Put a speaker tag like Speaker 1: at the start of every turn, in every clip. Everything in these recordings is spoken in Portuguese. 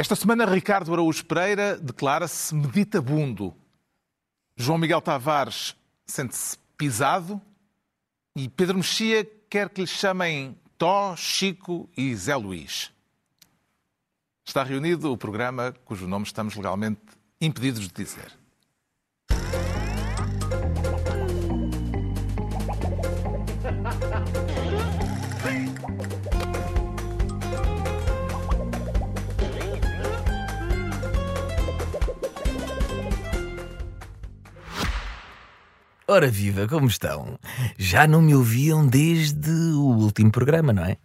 Speaker 1: Esta semana, Ricardo Araújo Pereira declara-se meditabundo. João Miguel Tavares sente-se pisado e Pedro Mexia quer que lhe chamem Tó, Chico e Zé Luís. Está reunido o programa cujo nome estamos legalmente impedidos de dizer.
Speaker 2: Ora viva, como estão? Já não me ouviam desde o último programa, não é?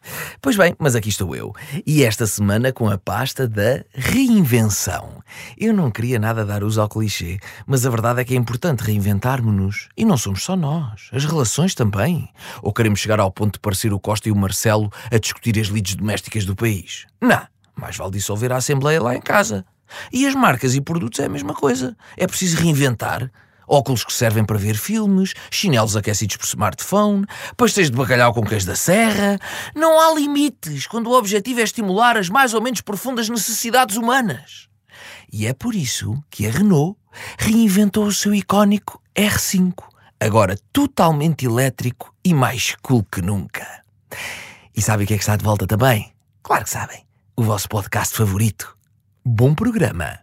Speaker 2: Pois bem, mas aqui estou eu. E esta semana com a pasta da reinvenção. Eu não queria nada dar uso ao clichê, mas a verdade é que é importante reinventarmos-nos. E não somos só nós, as relações também. Ou queremos chegar ao ponto de parecer o Costa e o Marcelo a discutir as lides domésticas do país? Não, mais vale dissolver a Assembleia lá em casa. E as marcas e produtos é a mesma coisa. É preciso reinventar óculos que servem para ver filmes, chinelos aquecidos por smartphone, pastéis de bacalhau com queijo da serra. Não há limites quando o objetivo é estimular as mais ou menos profundas necessidades humanas. E é por isso que a Renault reinventou o seu icónico R5, agora totalmente elétrico e mais cool que nunca. E sabem o que é que está de volta também? Claro que sabem. O vosso podcast favorito. Bom programa.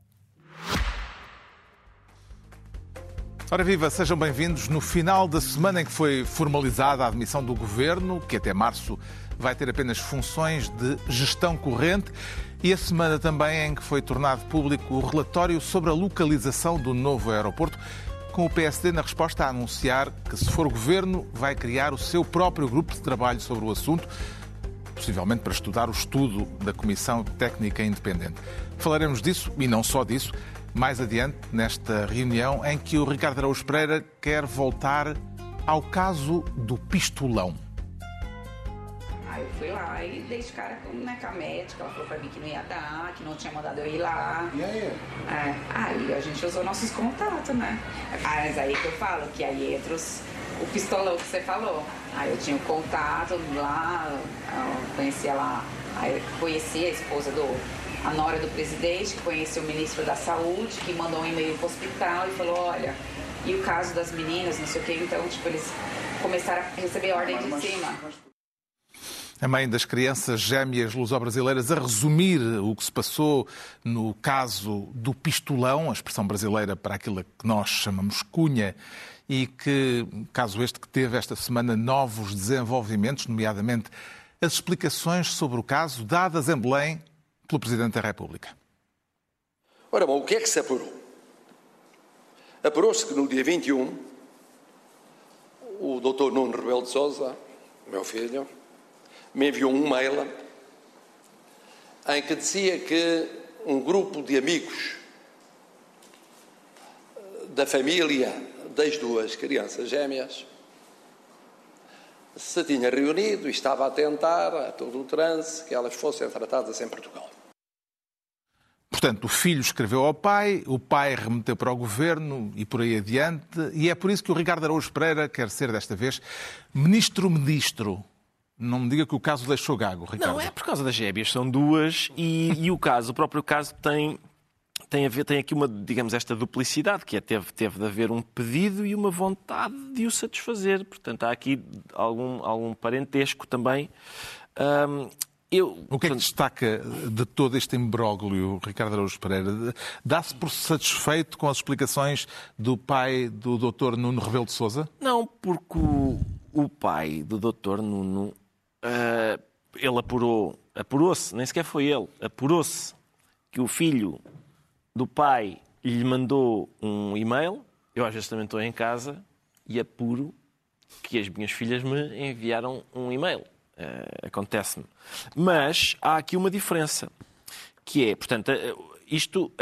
Speaker 1: Ora viva, sejam bem-vindos no final da semana em que foi formalizada a admissão do governo, que até março vai ter apenas funções de gestão corrente, e a semana também em que foi tornado público o relatório sobre a localização do novo aeroporto, com o PSD na resposta a anunciar que, se for governo, vai criar o seu próprio grupo de trabalho sobre o assunto, possivelmente para estudar o estudo da Comissão Técnica Independente. Falaremos disso, e não só disso, mais adiante nesta reunião em que o Ricardo Araújo Pereira quer voltar ao caso do pistolão.
Speaker 3: Aí eu fui lá e dei de cara com, né, com a médica, ela falou pra mim que não ia dar, que não tinha mandado eu ir lá.
Speaker 4: E aí?
Speaker 3: É, aí a gente usou nossos contatos, né? Mas aí que eu falo, que aí entra os, o pistolão que você falou. Aí eu tinha o contato lá, eu conhecia lá, aí conheci a esposa do a nora do presidente, que conheceu o ministro da Saúde, que mandou um e-mail para o hospital e falou, olha, e o caso das meninas, não sei o quê, então, tipo, eles começaram a receber ordem de cima.
Speaker 1: A mãe das crianças gêmeas luso-brasileiras a resumir o que se passou no caso do pistolão, a expressão brasileira para aquilo que nós chamamos cunha, e que, caso este que teve esta semana novos desenvolvimentos, nomeadamente as explicações sobre o caso dadas em Belém pelo Presidente da República.
Speaker 4: Ora bom, o que é que se apurou? Apurou-se que no dia 21, o Dr. Nuno Rebelo de Sousa, meu filho, me enviou um mail em que dizia que um grupo de amigos da família das duas crianças gêmeas se tinha reunido e estava a tentar, a todo o trance, que elas fossem tratadas em Portugal.
Speaker 1: Portanto, o filho escreveu ao pai, o pai remeteu para o governo e por aí adiante, e é por isso que o Ricardo Araújo Pereira quer ser desta vez ministro-ministro. Não me diga que o caso deixou gago, Ricardo.
Speaker 5: Não, é por causa das gébias, são duas, e, e o caso, o próprio caso tem, tem, a ver, tem aqui uma, digamos, esta duplicidade, que é teve, teve de haver um pedido e uma vontade de o satisfazer. Portanto, há aqui algum, algum parentesco também. Um,
Speaker 1: eu, o que é que destaca de todo este imbróglio, Ricardo Araújo Pereira? Dá-se por satisfeito com as explicações do pai do Dr. Nuno Rebelo de Sousa?
Speaker 5: Não, porque o, o pai do Dr. Nuno, uh, ele apurou, apurou-se, nem sequer foi ele, apurou-se que o filho do pai lhe mandou um e-mail, eu às vezes também estou em casa, e apuro que as minhas filhas me enviaram um e-mail. Uh, Acontece-me. Mas há aqui uma diferença, que é, portanto, eh, isto,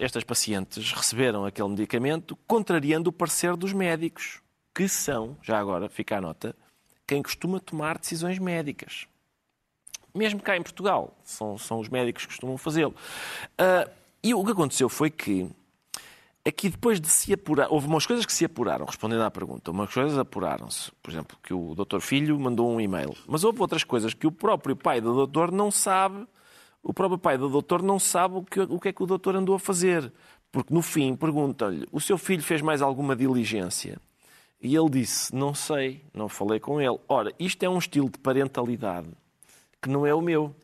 Speaker 5: estas pacientes receberam aquele medicamento contrariando o parecer dos médicos, que são, já agora, fica a nota, quem costuma tomar decisões médicas. Mesmo cá em Portugal, são, são os médicos que costumam fazê-lo. Uh, e o que aconteceu foi que aqui depois de se apurar, houve umas coisas que se apuraram, respondendo à pergunta, umas coisas apuraram-se, por exemplo, que o doutor Filho mandou um e-mail, mas houve outras coisas que o próprio pai do doutor não sabe o próprio pai do doutor não sabe o que, o que é que o doutor andou a fazer. Porque no fim pergunta-lhe: o seu filho fez mais alguma diligência? E ele disse: não sei, não falei com ele. Ora, isto é um estilo de parentalidade que não é o meu.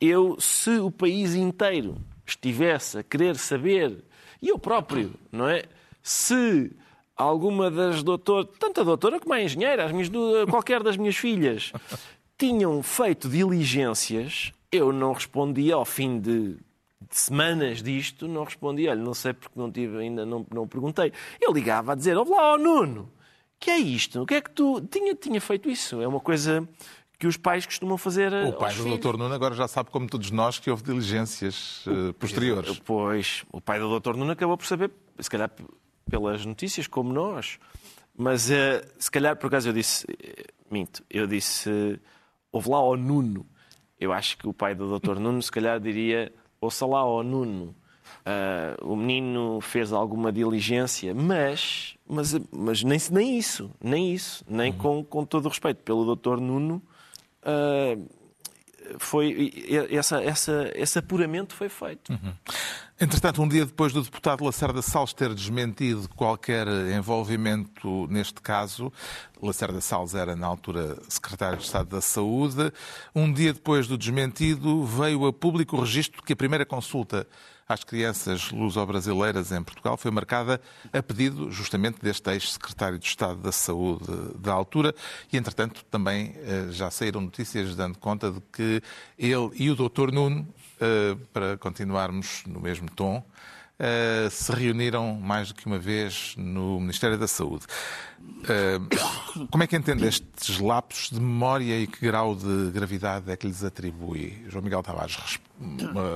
Speaker 5: Eu, se o país inteiro estivesse a querer saber, e eu próprio, não é? Se alguma das doutoras, tanto a doutora como a engenheira, as minhas, qualquer das minhas filhas, tinham feito diligências, eu não respondia ao fim de, de semanas disto, não respondia, olha, não sei porque não tive, ainda não, não perguntei. Eu ligava a dizer, olá, oh, Nuno, que é isto? O que é que tu... Tinha, tinha feito isso, é uma coisa que os pais costumam fazer
Speaker 1: O pai do. Dr. Nuno agora já sabe, como todos nós, que houve diligências uh, posteriores.
Speaker 5: Pois, o pai do Dr. Nuno acabou por saber, se calhar pelas notícias, como nós. Mas uh, se calhar, por acaso, eu disse, uh, minto, eu disse, ouve lá ao Nuno. Eu acho que o pai do Dr. Nuno, se calhar, diria, ouça lá ao Nuno. o menino fez alguma diligência, mas, mas, mas nem, nem isso, nem isso, nem uhum. com, com todo o respeito pelo Dr. Nuno, Uh, foi essa, essa, esse apuramento foi feito.
Speaker 1: Uhum. Entretanto, um dia depois do deputado Lacerda Salles ter desmentido qualquer envolvimento neste caso, Lacerda Salles era na altura secretário de Estado da Saúde, um dia depois do desmentido veio a público o registro que a primeira consulta às crianças luso-brasileiras em Portugal foi marcada a pedido justamente deste ex-secretário de Estado da Saúde da altura e, entretanto, também eh, já saíram notícias dando conta de que ele e o Dr. Nuno, eh, para continuarmos no mesmo tom, Uh, se reuniram mais do que uma vez no Ministério da Saúde. Como é que entende estes lapsos de memória e que grau de gravidade é que lhes atribui? João Miguel Tavares,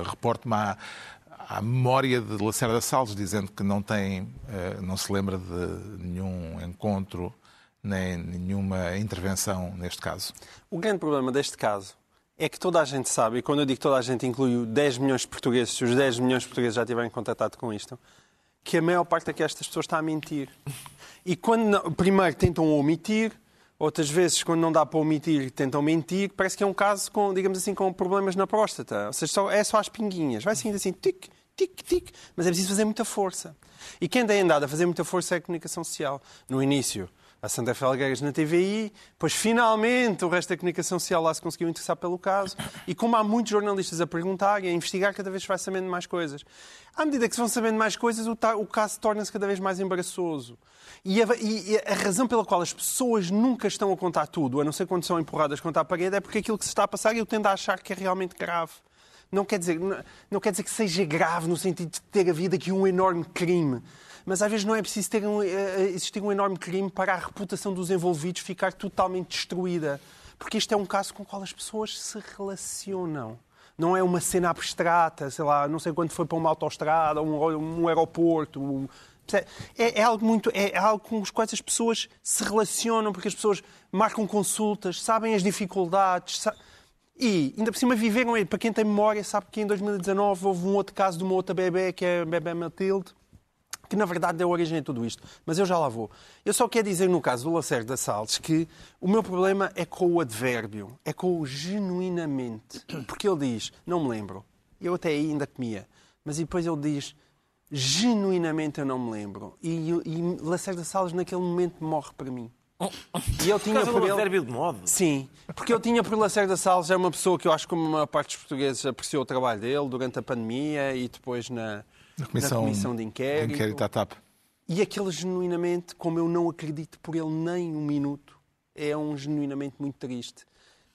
Speaker 1: reporte-me à memória de Lacerda Salles, dizendo que não tem, eh, não se lembra de nenhum encontro nem nenhuma intervenção neste caso.
Speaker 6: O grande problema deste caso é que toda a gente sabe, e quando eu digo toda a gente inclui 10 milhões de portugueses, se os 10 milhões de portugueses já tiverem contatado com isto, que a maior parte destas pessoas está a mentir. E quando primeiro tentam omitir, outras vezes quando não dá para omitir tentam mentir, parece que é um caso com, digamos assim, com problemas na próstata. Ou seja, só, é só as pinguinhas. Vai saindo assim, tic, tic, tic, mas é preciso fazer muita força. E quem tem andado a fazer muita força é a comunicação social. No início, a Sandra Felgueiras na TVI, depois finalmente o resto da comunicação social lá se conseguiu interessar pelo caso, e como há muitos jornalistas a perguntar e a investigar, cada vez se vai sabendo mais coisas. À medida que se vão sabendo mais coisas, o, o caso torna-se cada vez mais embaraçoso. E a, e a, razão pela qual as pessoas nunca estão a contar tudo, a não ser quando são empurradas contra a parede, é porque aquilo que se está a passar eu tendo a achar que é realmente grave não quer dizer, não, não quer dizer que seja grave no sentido de ter havido aqui um enorme crime. Mas às vezes não é preciso ter um, uh, existir um enorme crime para a reputação dos envolvidos ficar totalmente destruída. Porque este é um caso com o qual as pessoas se relacionam. Não é uma cena abstrata, sei lá, não sei quando foi para uma autoestrada, um, um aeroporto. Um, é, é, algo muito. É, é algo com os quais as pessoas se relacionam, porque as pessoas marcam consultas, sabem as dificuldades. E, ainda por cima, viveram, para quem tem memória, sabe que em 2019 houve um outro caso de uma outra bebê, que é a bebê Matilde, que na verdade deu origem a tudo isto. Mas eu já lá vou. Eu só quero dizer, no caso do Lacerda Salles, que o meu problema é com o advérbio, é com o genuinamente. Porque ele diz, não me lembro, eu até aí ainda comia, mas depois ele diz, genuinamente eu não me lembro. E, e Lacerda Salles, naquele momento, morre para mim.
Speaker 5: E eu tinha por, por ele... de modo.
Speaker 6: Sim, porque eu tinha por Lacerda Salles, é uma pessoa que eu acho que a maior parte dos portugueses apreciou o trabalho dele durante a pandemia e depois na,
Speaker 1: na comissão,
Speaker 6: na comissão de inquérito.
Speaker 1: inquérito à TAP.
Speaker 6: E aquele genuinamente, como eu não acredito por ele nem um minuto, é um genuinamente muito triste.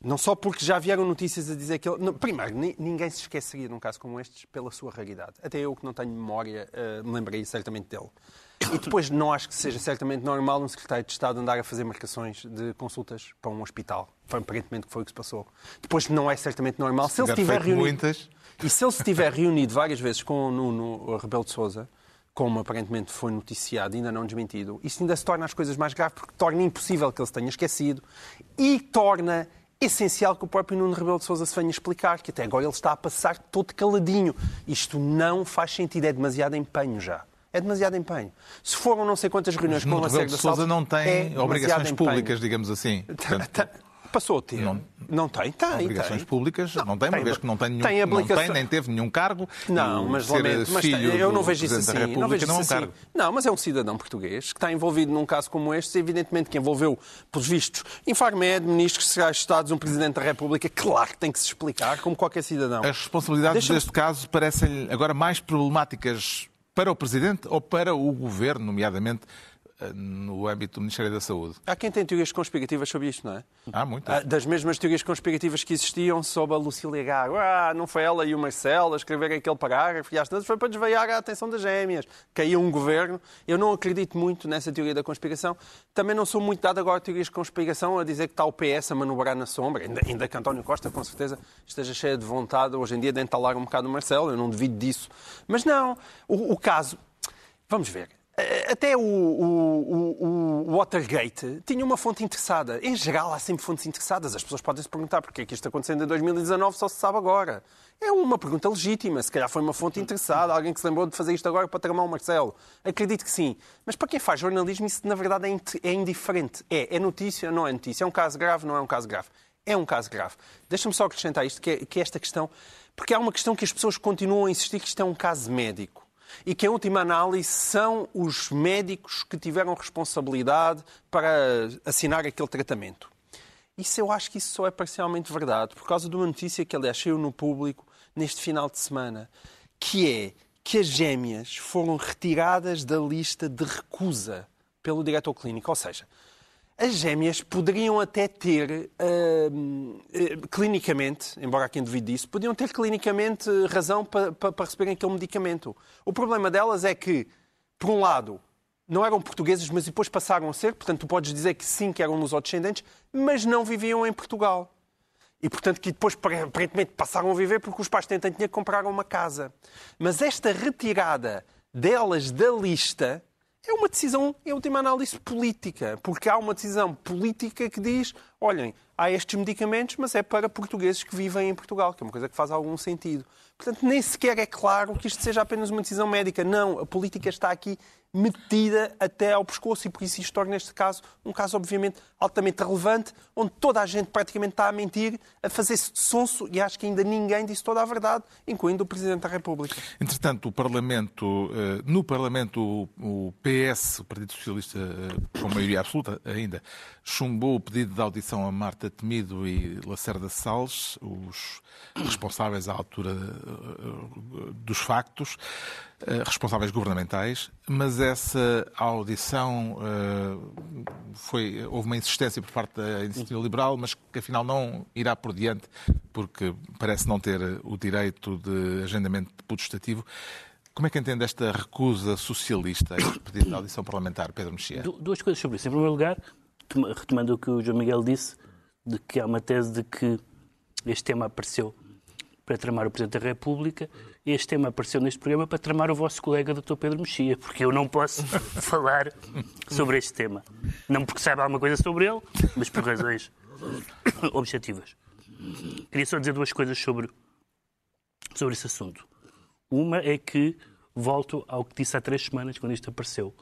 Speaker 6: Não só porque já vieram notícias a dizer que ele. Não, primeiro, ninguém se esqueceria num caso como este pela sua raridade. Até eu que não tenho memória, uh, me lembrei certamente dele. E depois não acho que seja certamente normal um secretário de Estado andar a fazer marcações de consultas para um hospital. Foi aparentemente que foi o que se passou. Depois não é certamente normal.
Speaker 1: Se, se ele estiver reunido. Muitas...
Speaker 6: E se ele se tiver reunido várias vezes com o Nuno Rebelo de Souza, como aparentemente foi noticiado, ainda não desmentido, isso ainda se torna as coisas mais graves porque torna impossível que ele se tenha esquecido e torna essencial que o próprio Nuno Rebelo de Sousa se venha explicar, que até agora ele está a passar todo caladinho. Isto não faz sentido, é demasiado empenho já. É demasiado empenho. Se foram não sei quantas reuniões com
Speaker 1: o Rebelo de Sousa não tem é obrigações públicas, digamos assim. Portanto...
Speaker 6: Passou a ter. Não, não tem, tem.
Speaker 1: Obrigações
Speaker 6: tem.
Speaker 1: públicas, não, não tem, uma vez que não tem nenhum.
Speaker 6: Tem
Speaker 1: não tem, nem teve nenhum cargo.
Speaker 6: Não, mas lamento, mas eu não vejo isso assim. Não, vejo isso assim. não, mas é um cidadão português que está envolvido num caso como este, evidentemente que envolveu, pelos vistos, Infarmed, ministros, secretários de Estados, um Presidente da República, claro que tem que se explicar, como qualquer cidadão.
Speaker 1: As responsabilidades deste caso parecem agora mais problemáticas para o Presidente ou para o Governo, nomeadamente no âmbito do Ministério da Saúde.
Speaker 6: Há quem tem teorias conspirativas sobre isto, não é?
Speaker 1: Há muitas.
Speaker 6: Das mesmas teorias conspirativas que existiam sobre a Lucília Gago. Ah, não foi ela e o Marcelo a escreverem aquele parágrafo e às tantas foi para desvaiar a atenção das gêmeas. Caiu um governo. Eu não acredito muito nessa teoria da conspiração. Também não sou muito dado agora a teorias de conspiração a dizer que está o PS a manobrar na sombra. Ainda, ainda que António Costa, com certeza, esteja cheia de vontade hoje em dia de entalar um bocado o Marcelo. Eu não devido disso. Mas não, o, o caso... Vamos ver. Até o, o, o, Watergate tinha uma fonte interessada. Em geral, há sempre fontes interessadas. As pessoas podem se perguntar porquê é que isto acontecendo em 2019 só se sabe agora. É uma pergunta legítima. Se calhar foi uma fonte interessada, alguém que se lembrou de fazer isto agora para tramar o Marcelo. Acredito que sim. Mas para quem faz jornalismo, isso na verdade é, é indiferente. É, é notícia, não é notícia. É um caso grave, não é um caso grave. É um caso grave. Deixa-me só acrescentar isto, que é, que é esta questão, porque há uma questão que as pessoas continuam a insistir que isto é um caso médico e que, em última análise, são os médicos que tiveram responsabilidade para assinar aquele tratamento. Isso eu acho que isso só é parcialmente verdade, por causa de uma notícia que, aliás, saiu no público neste final de semana, que é que as gêmeas foram retiradas da lista de recusa pelo diretor clínico. Ou seja, as gêmeas poderiam até ter, uh, clinicamente, embora quem duvide disso, podiam ter clinicamente razão para, para, para receberem aquele medicamento. O problema delas é que, por um lado, não eram portugueses, mas depois passaram a ser, portanto, tu podes dizer que sim, que eram lusodescendentes, mas não viviam em Portugal. E, portanto, que depois, aparentemente, passaram a viver porque os pais tanto dinheiro compraram uma casa. Mas esta retirada delas da lista é uma decisão, em última análise, política. Porque há uma decisão política que diz: olhem, há estes medicamentos, mas é para portugueses que vivem em Portugal, que é uma coisa que faz algum sentido. Portanto, nem sequer é claro que isto seja apenas uma decisão médica. Não, a política está aqui metida até ao pescoço e por isso isto torna este caso um caso, obviamente, altamente relevante, onde toda a gente praticamente está a mentir, a fazer-se de sonso e acho que ainda ninguém disse toda a verdade, incluindo o Presidente da República.
Speaker 1: Entretanto, o Parlamento, eh, no Parlamento, o PS, o Partido Socialista, eh, com maioria absoluta ainda, chumbou o pedido de audição a Marta Temido e Lacerda Salles, os responsáveis à altura eh, dos factos. Eh, responsáveis governamentais, mas essa audição uh, foi houve uma insistência por parte da iniciativa liberal, mas que afinal não irá por diante porque parece não ter o direito de agendamento putestativo. Como é que entende esta recusa socialista a este pedido de audição parlamentar, Pedro Mexia?
Speaker 7: Duas coisas sobre isso. Em primeiro lugar, retomando o que o João Miguel disse, de que há uma tese de que este tema apareceu para tramar o Presidente da República este tema apareceu neste programa para tramar o vosso colega Dr. Pedro Mexia, porque eu não posso falar sobre este tema. Não porque saiba alguma coisa sobre ele, mas por razões objetivas. Queria só dizer duas coisas sobre, sobre esse assunto. Uma é que volto ao que disse há três semanas, quando isto apareceu.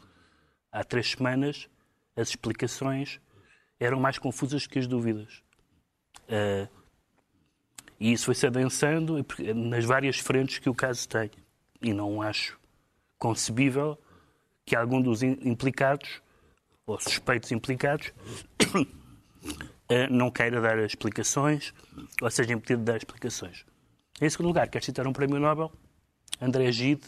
Speaker 7: Há três semanas, as explicações eram mais confusas que as dúvidas. Uh, e isso foi-se adensando nas várias frentes que o caso tem. E não acho concebível que algum dos implicados, ou suspeitos implicados, eh, não queira dar explicações, ou seja impedido de dar explicações. Em segundo lugar, quero citar um prémio Nobel, André Gide,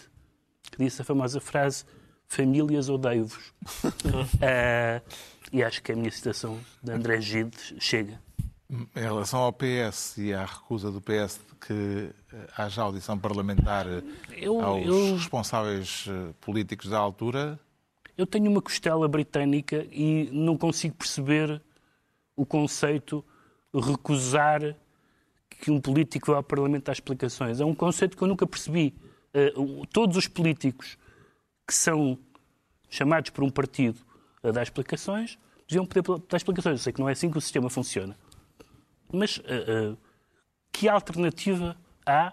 Speaker 7: que disse a famosa frase famílias odeio-vos. uh, e acho que a minha citação de André Gide chega.
Speaker 1: Em relação ao PS e à recusa do PS de que eh, haja audição parlamentar eh, eu, aos eu, responsáveis eh, políticos da altura.
Speaker 7: Eu tenho uma costela britânica e não consigo perceber o conceito recusar que um político vá ao Parlamento dar explicações. É um conceito que eu nunca percebi. todos os políticos que são chamados por um partido a dar explicações deviam poder dar explicações. Eu sei que não é assim que o sistema funciona. Mas uh, uh, que alternativa há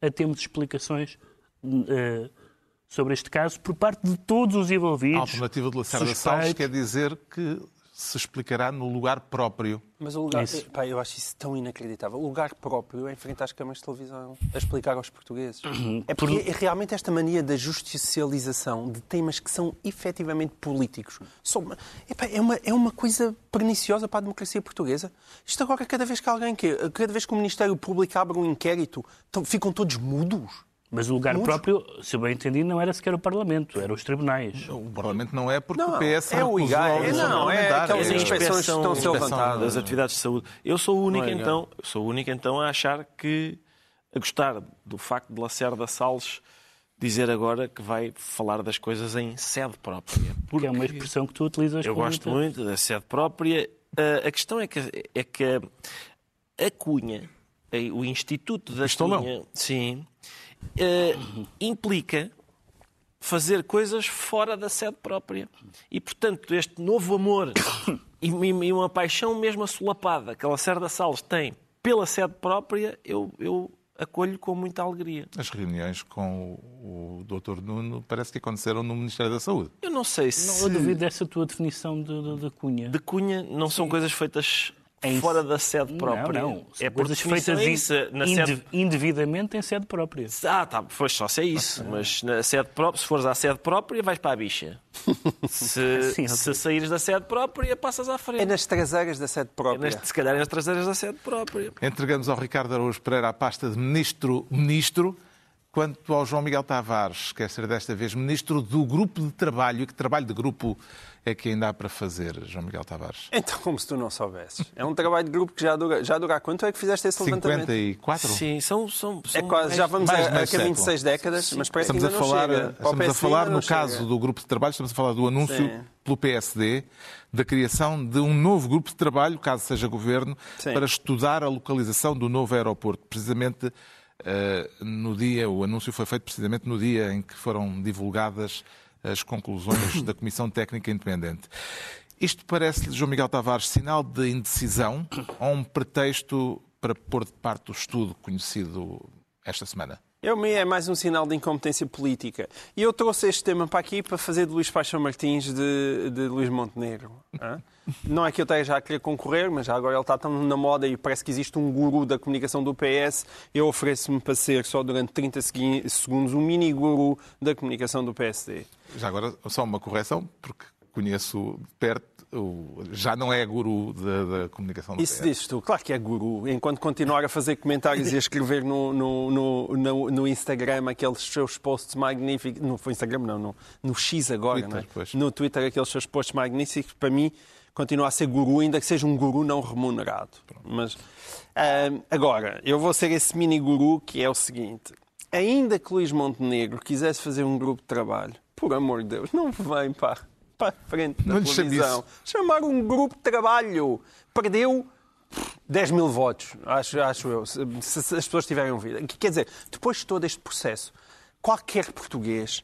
Speaker 7: a termos explicações uh, sobre este caso por parte de todos os envolvidos?
Speaker 1: A alternativa de Lacerda Salles quer dizer que se explicará no lugar próprio.
Speaker 6: Mas o lugar,
Speaker 7: Isso.
Speaker 6: pá, eu acho isso tão inacreditável. O lugar próprio é em frente às câmaras de televisão, a explicar aos portugueses. É porque é realmente esta mania da justicialização de temas que são efetivamente políticos. Uma- epá, é, uma, é uma coisa perniciosa para a democracia portuguesa. Isto agora, cada vez que alguém, que, cada vez que o Ministério Público abre um inquérito, ficam todos mudos.
Speaker 7: Mas o lugar
Speaker 6: Muitos.
Speaker 7: próprio, se eu bem entendi, não era sequer o Parlamento, eram os tribunais.
Speaker 1: O Parlamento não é porque
Speaker 6: Não,
Speaker 1: o PS
Speaker 6: é o
Speaker 1: a audição
Speaker 6: não, é aquelas
Speaker 5: a
Speaker 6: inspeções que estão a ser levantadas.
Speaker 5: das atividades de saúde. Eu sou o único,
Speaker 6: Não é,
Speaker 5: então, eu sou o único então a achar que a gostar do facto de Lacerda Salles dizer agora que vai falar das coisas em sede própria.
Speaker 7: Porque é uma expressão que tu utilizas
Speaker 5: Eu
Speaker 7: com
Speaker 5: gosto muito da sede própria. A questão é que, é que a Cunha, o Instituto da
Speaker 1: Pistolão.
Speaker 5: Cunha, sim, eh, implica fazer coisas fora da sede própria. E, portanto, este novo amor e, e uma paixão mesmo assolapada que a Lacerda Salles tem pela sede própria, eu, eu acolho com muita alegria.
Speaker 1: As reuniões com o, o Dr. Nuno parece que aconteceram no Ministério da Saúde.
Speaker 5: Eu não sei se...
Speaker 7: Não, eu duvido dessa tua definição de, de- de cunha.
Speaker 5: de Cunha não são coisas feitas
Speaker 7: Em-
Speaker 5: fora da sede própria.
Speaker 7: Não, não.
Speaker 5: É por
Speaker 7: coisas
Speaker 5: definição
Speaker 7: feitas
Speaker 5: é
Speaker 7: in-
Speaker 5: isso. Na
Speaker 7: inde-
Speaker 5: sede...
Speaker 7: indevidamente em sede própria.
Speaker 5: Ah, tá, pois só se é isso. Mas na sede própria, se fores à sede própria, vais para a bicha. Se,
Speaker 7: Sim,
Speaker 5: se saíres da sede própria, passas à frente.
Speaker 6: É nas traseiras da sede
Speaker 5: É
Speaker 6: própria.
Speaker 5: nas- se calhar é nas traseiras da sede própria.
Speaker 1: Entregamos ao Ricardo Araújo Pereira a pasta de ministro-ministro. Quanto ao João Miguel Tavares, quer ser desta vez ministro do grupo de trabalho. E que trabalho de grupo é que ainda há para fazer, João Miguel Tavares?
Speaker 6: Então, como se tu não soubesses. É um trabalho de grupo que já dura, já dura há quanto é que fizeste esse levantamento?
Speaker 1: 54?
Speaker 5: Sim, são. são,
Speaker 6: É
Speaker 5: são
Speaker 6: quase, já vamos
Speaker 1: mais
Speaker 6: a, a caminho de seis décadas, mas parece
Speaker 1: Estamos
Speaker 6: que
Speaker 1: a
Speaker 6: ainda não
Speaker 1: falar,
Speaker 6: chega.
Speaker 1: Estamos a falar
Speaker 6: ainda
Speaker 1: no
Speaker 6: não
Speaker 1: caso
Speaker 6: chega.
Speaker 1: do grupo de trabalho, estamos a falar do anúncio
Speaker 6: Sim.
Speaker 1: pelo PSD da criação de um novo grupo de trabalho, caso seja governo,
Speaker 6: Sim.
Speaker 1: para estudar a localização do novo aeroporto. Precisamente eh, no dia, o anúncio foi feito precisamente no dia em que foram divulgadas as conclusões da Comissão Técnica Independente. Isto parece-lhe, João Miguel Tavares, sinal de indecisão ou um pretexto para pôr de parte o estudo conhecido esta semana?
Speaker 6: Eu me é mais um sinal de incompetência política. E eu trouxe este tema para aqui para fazer de Luís Paixão Martins de, de Luís Montenegro. hã? Não é que eu esteja a querer concorrer, mas agora ele está tão na moda e parece que existe um guru da comunicação do PS. Eu ofereço-me para ser só durante 30 segui- segundos um mini guru da comunicação do PSD.
Speaker 1: Já agora, só uma correção, porque conheço perto, já não é guru da, da comunicação do
Speaker 6: Isso dizes tu, claro que é guru. Enquanto continuar a fazer comentários e a escrever no, no, no, no, no Instagram aqueles seus posts magníficos. No Instagram, não, no, no X agora,
Speaker 1: Twitter,
Speaker 6: não é? No Twitter, aqueles seus posts magníficos, para mim, continua a ser guru, ainda que seja um guru não remunerado. Mas ahm, agora, eu vou ser esse mini guru que é o seguinte: ainda que Luís Montenegro quisesse fazer um grupo de trabalho, por amor de Deus, não vem para, para frente
Speaker 1: Não chame
Speaker 6: televisão. Chamar um grupo de trabalho. Perdeu 10 mil votos, acho, acho eu, se, se as pessoas tiverem ouvido. Quer dizer, depois de todo este processo, qualquer português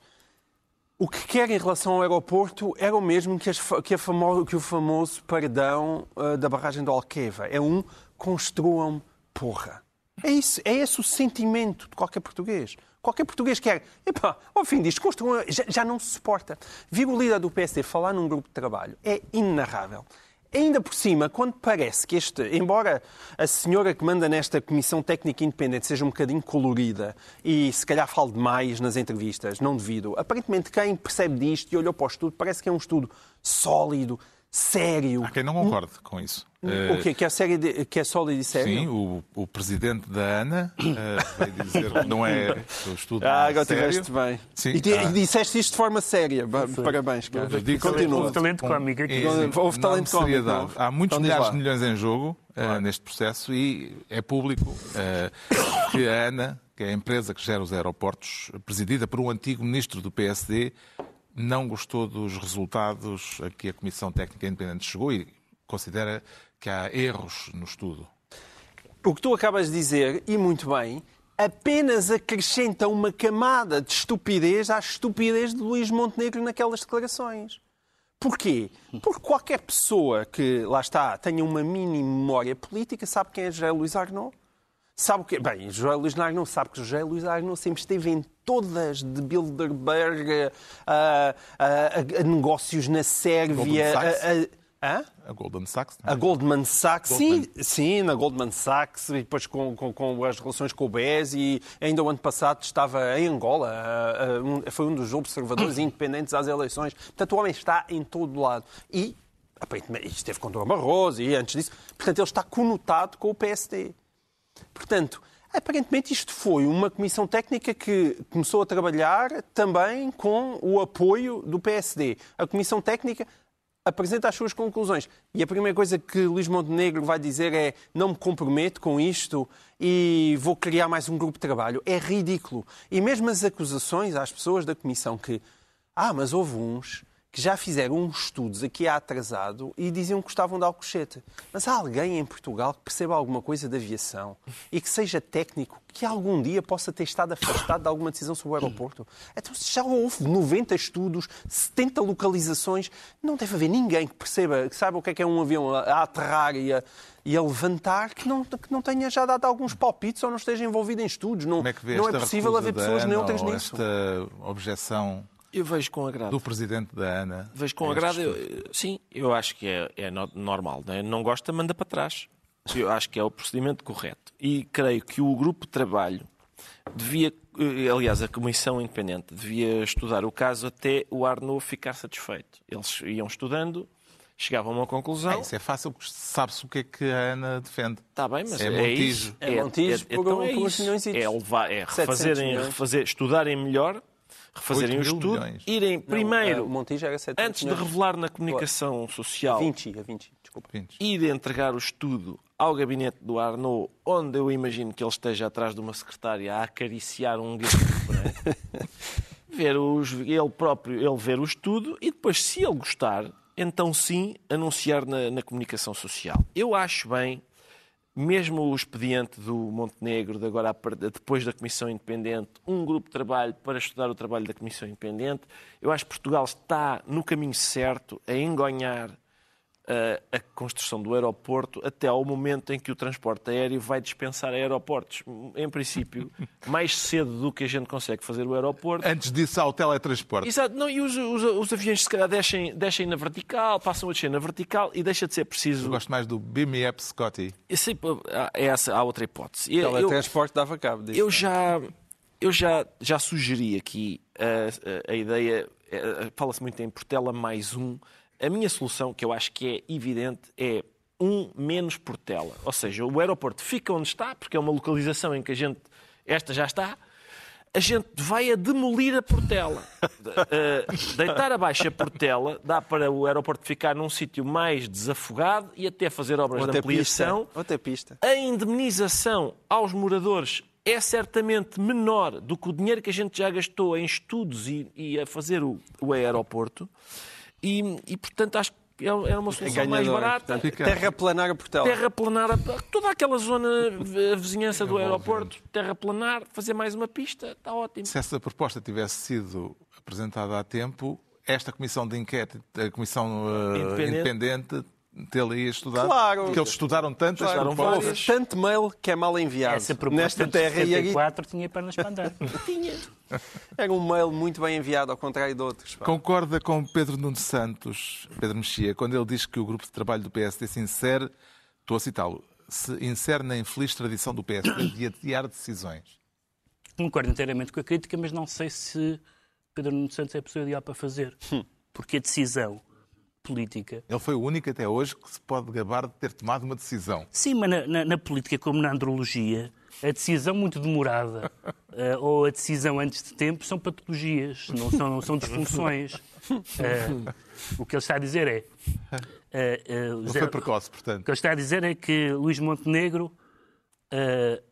Speaker 6: o que quer em relação ao aeroporto era o mesmo que, as que famo- que o famoso perdão ah, da barragem de Alqueva. É um construam porra. É, isso, é esse o sentimento de qualquer português. Qualquer português quer, epá, ao fim disto, já, já não se suporta. Vir o líder do PSD falar num grupo de trabalho é inenarrável. Ainda por cima, quando parece que este, embora a senhora que manda nesta Comissão Técnica Independente seja um bocadinho colorida e se calhar fale demais nas entrevistas, não devido, aparentemente quem percebe disto e olhou para o estudo parece que é um estudo sólido, sério.
Speaker 1: Há quem não concorde com isso.
Speaker 6: O quê? Que é, sério de- que é sólido e sério?
Speaker 1: Sim, o, o presidente da ANA eh, veio dizer que não é o estudo
Speaker 6: Ah, agora
Speaker 1: sério.
Speaker 6: tiveste bem.
Speaker 1: Sim,
Speaker 6: e,
Speaker 1: ah.
Speaker 6: e disseste isto de forma séria. Ba- Parabéns, cara. Continua.
Speaker 7: Houve talento
Speaker 1: com
Speaker 7: cómico aqui.
Speaker 6: Houve talento cómico?
Speaker 1: Há muitos
Speaker 6: Então
Speaker 1: milhares de milhões em jogo eh, neste processo e é público eh, que a ANA, que é a empresa que gera os aeroportos, presidida por um antigo ministro do PSD, não gostou dos resultados a que a Comissão Técnica Independente chegou e considera que há erros no estudo.
Speaker 6: O que tu acabas de dizer, e muito bem, apenas acrescenta uma camada de estupidez à estupidez de Luís Montenegro naquelas declarações. Porquê? Porque qualquer pessoa que, lá está, tenha uma mini memória política sabe quem é José Luís Arnaud. Sabe? Bem, José Luís Arnaud sabe que José Luís Arnaud sempre esteve em todas de Bilderberg, a, a- a- a negócios na Sérvia, a- Hã?
Speaker 1: A Goldman Sachs. é?
Speaker 6: A Goldman Sachs, sim,
Speaker 1: Goldman.
Speaker 6: sim, na Goldman Sachs, e depois com, com, com as relações com o BES, e ainda o ano passado estava em Angola, a- a- foi um dos observadores independentes às eleições. Portanto, o homem está em todo lado. E, aparentemente, isto esteve com Dom Barroso, e antes disso, portanto, ele está conotado com o PSD. Portanto, aparentemente isto foi uma comissão técnica que começou a trabalhar também com o apoio do PSD. A comissão técnica apresenta as suas conclusões. E a primeira coisa que Luís Montenegro vai dizer é não me comprometo com isto e vou criar mais um grupo de trabalho. É ridículo. E mesmo as acusações às pessoas da comissão que ah, mas houve uns que já fizeram uns estudos aqui há atrasado e diziam que gostavam de Alcochete. Mas há alguém em Portugal que perceba alguma coisa de aviação e que seja técnico, que algum dia possa ter estado afastado de alguma decisão sobre o aeroporto? Então, se já houve 90 estudos, 70 localizações, não deve haver ninguém que perceba, que saiba o que é que é um avião a, aterrar e a, e a levantar, que não, que não tenha já dado alguns palpites ou não esteja envolvido em estudos. Não,
Speaker 1: Como é que vê
Speaker 6: não é possível haver
Speaker 1: da
Speaker 6: pessoas neutras nisso.
Speaker 1: Esta objeção
Speaker 5: Eu vejo com agrado.
Speaker 1: do presidente da ANA.
Speaker 5: Vejo com
Speaker 1: este
Speaker 5: agrado. eu- sim, eu acho que é, é no- normal. Não, é? não gosta, manda para trás. Eu acho que é o procedimento correto. E creio que o grupo de trabalho devia, eh, aliás, a comissão independente devia estudar o caso até o Arnaud ficar satisfeito. Eles iam estudando, chegavam a uma conclusão.
Speaker 1: Ah, isso é fácil, porque sabe-se o que é que a ANA defende.
Speaker 5: Está bem, mas
Speaker 1: É
Speaker 5: é,
Speaker 1: Montijo.
Speaker 5: isso.
Speaker 6: É Montijo por-
Speaker 5: então é
Speaker 6: por uns
Speaker 5: isso. É, levar, é
Speaker 6: 700
Speaker 5: refazerem, refazer, estudarem melhor, refazerem o
Speaker 1: 8 mil
Speaker 5: estudo,
Speaker 1: milhões.
Speaker 5: irem
Speaker 6: Não,
Speaker 5: primeiro,
Speaker 6: o Montijo era 700
Speaker 5: antes de
Speaker 6: milhões.
Speaker 5: revelar na comunicação social,
Speaker 6: 20, a 20, desculpa.
Speaker 1: Pintos.
Speaker 5: ir entregar o estudo ao gabinete do Arnaud, onde eu imagino que ele esteja atrás de uma secretária a acariciar um é? ver os, ele próprio ele ver o estudo e depois, se ele gostar, então sim anunciar na, na comunicação social. Eu acho bem, mesmo o expediente do Montenegro, de agora depois da Comissão Independente, um grupo de trabalho para estudar o trabalho da Comissão Independente, eu acho que Portugal está no caminho certo a engonhar eh, a construção do aeroporto até ao momento em que o transporte aéreo vai dispensar aeroportos. Em princípio, mais cedo do que a gente consegue fazer o aeroporto.
Speaker 1: Antes disso, há o teletransporte.
Speaker 5: Exato, não, e os, os- os aviões se calhar descem, descem na vertical, passam a descer na vertical e deixa de ser preciso.
Speaker 1: Eu gosto mais do Beam Me Up Scotty.
Speaker 5: Eu há- é essa há outra hipótese. Eu- eu-
Speaker 6: Teletransporte dava cabo disso.
Speaker 5: eu já, eu já, já sugeri aqui a, a- a ideia, eh, fala-se muito em Portela mais um. A minha solução, que eu acho que é evidente, é um menos Portela. Ou seja, o aeroporto fica onde está, porque é uma localização em que a gente, esta já está, a gente vai a demolir a Portela. Eh, deitar abaixo a Portela dá para o aeroporto ficar num sítio mais desafogado e até fazer obras de
Speaker 6: Outra
Speaker 5: ampliação.
Speaker 6: pista. Outra pista.
Speaker 5: A indemnização aos moradores é certamente menor do que o dinheiro que a gente já gastou em estudos e, e a fazer o, o aeroporto. E, e, portanto, acho que é é uma solução mais barata.
Speaker 6: Terraplanar a Portela.
Speaker 5: Terraplanar a- toda aquela zona, a vizinhança do aeroporto, terraplanar, fazer mais uma pista, está ótimo.
Speaker 1: Se essa proposta tivesse sido apresentada há tempo, esta comissão de inquérito, a comissão eh,
Speaker 5: Independente.
Speaker 1: independente, tê-la estudado.
Speaker 6: Claro.
Speaker 1: Porque eles estudaram tantas
Speaker 5: várias.
Speaker 6: Tanto mail que é mal enviado.
Speaker 7: Essa proposta
Speaker 6: Nesta
Speaker 7: de
Speaker 6: terra e aqui
Speaker 7: 74 tinha pernas para andar.
Speaker 5: Tinha.
Speaker 6: era um mail muito bem enviado, ao contrário de outros. pá.
Speaker 1: Concorda com Pedro Nuno Santos, Pedro Mexia, quando ele diz que o grupo de trabalho do PSD se insere, estou a citá-lo, se insere na infeliz tradição do PSD de adiar decisões.
Speaker 7: Concordo inteiramente com a crítica, mas não sei se Pedro Nuno Santos é a pessoa ideal para fazer. Porque a decisão política.
Speaker 1: Ele foi o único até hoje que se pode gabar de ter tomado uma decisão.
Speaker 7: Sim, mas na, na- na política, como na andrologia, a decisão muito demorada eh, ou a decisão antes de tempo são patologias, não são, não são disfunções. Eh, o que ele está a dizer é. eh,
Speaker 1: Não foi precoce,
Speaker 7: O
Speaker 1: portanto.
Speaker 7: que ele está a dizer é que Luís Montenegro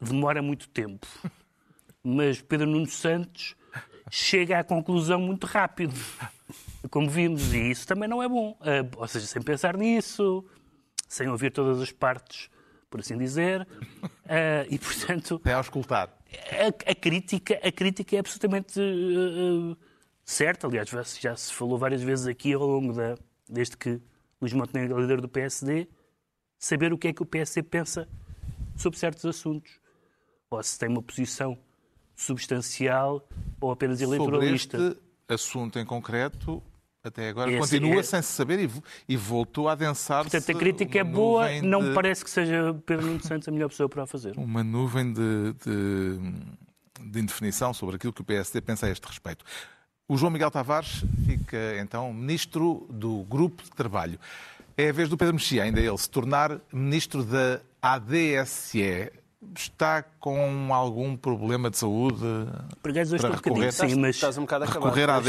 Speaker 7: demora muito tempo, mas Pedro Nuno Santos chega à conclusão muito rápido, como vimos, e isso também não é bom. Eh, ou seja, sem pensar nisso, sem ouvir todas as partes, por assim dizer, eh, e portanto
Speaker 1: Até ao escutar.
Speaker 7: a, a crítica, a crítica é absolutamente eh, certa. Aliás, já, se- falou várias vezes aqui ao longo da. desde que Luís Montenegro é líder do PSD, saber o que é que o PSD pensa sobre certos assuntos. Ou se tem uma posição substancial ou apenas
Speaker 1: Sobre
Speaker 7: eleitoralista.
Speaker 1: este assunto em concreto, Até agora
Speaker 7: Esse
Speaker 1: continua
Speaker 7: é-
Speaker 1: sem se saber e, e voltou a adensar-se.
Speaker 7: Portanto, a crítica é boa,
Speaker 1: nuvem
Speaker 7: não
Speaker 1: de-
Speaker 7: me parece que seja Pedro Nuno Santos a melhor pessoa para a fazer.
Speaker 1: Uma nuvem de, de, de indefinição sobre aquilo que o PSD pensa a este respeito. O João Miguel Tavares fica então ministro do Grupo de Trabalho. É a vez do Pedro Mexia, ainda ele, se tornar ministro da ADSE. Está com algum problema de saúde
Speaker 7: Por acaso hoje
Speaker 1: para
Speaker 7: um
Speaker 1: recorrer,
Speaker 7: sim, mas
Speaker 6: Estás um bocado acabado.
Speaker 1: recorrer à
Speaker 7: estou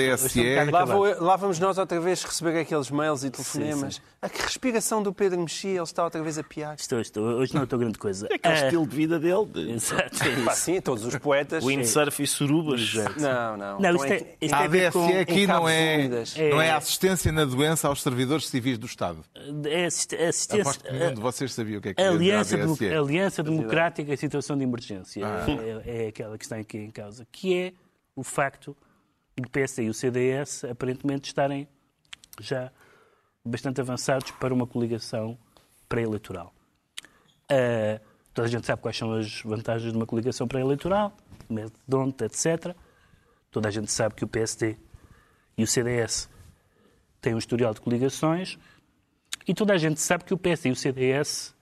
Speaker 7: um
Speaker 6: Lá,
Speaker 7: acabado.
Speaker 6: vou- lá vamos nós outra vez receber aqueles mails e telefonemas.
Speaker 7: sim.
Speaker 6: A que respiração do Pedro Mexia, ele está outra vez a piar.
Speaker 7: estou, estou, hoje não estou grande coisa.
Speaker 5: É aquele
Speaker 7: Ah,
Speaker 5: estilo de vida dele, de
Speaker 7: Exato, é
Speaker 6: Pá, sim, todos os poetas.
Speaker 5: windsurf e surubas.
Speaker 6: Não, não.
Speaker 7: Não,
Speaker 6: Estão
Speaker 7: isto é,
Speaker 6: em-
Speaker 7: isto
Speaker 1: A
Speaker 7: a
Speaker 1: ADSE
Speaker 7: com...
Speaker 1: aqui
Speaker 6: em
Speaker 1: não é,
Speaker 6: Unidas.
Speaker 1: não é
Speaker 7: É.
Speaker 1: assistência na doença aos servidores civis do Estado.
Speaker 7: É assist- assistência...
Speaker 1: Aposto que nenhum de vocês sabia o que é que
Speaker 7: A aliança, aliança Democrática em situação de emergência
Speaker 1: Ah.
Speaker 7: é, é aquela que está aqui em causa, que é o facto de o PSD e o CDS aparentemente estarem já bastante avançados para uma coligação pré-eleitoral. Ah, toda a gente sabe quais são as vantagens de uma coligação pré-eleitoral, método de Donte, etc. Toda a gente sabe que o PSD e o CDS têm um historial de coligações e toda a gente sabe que o PSD e o CDS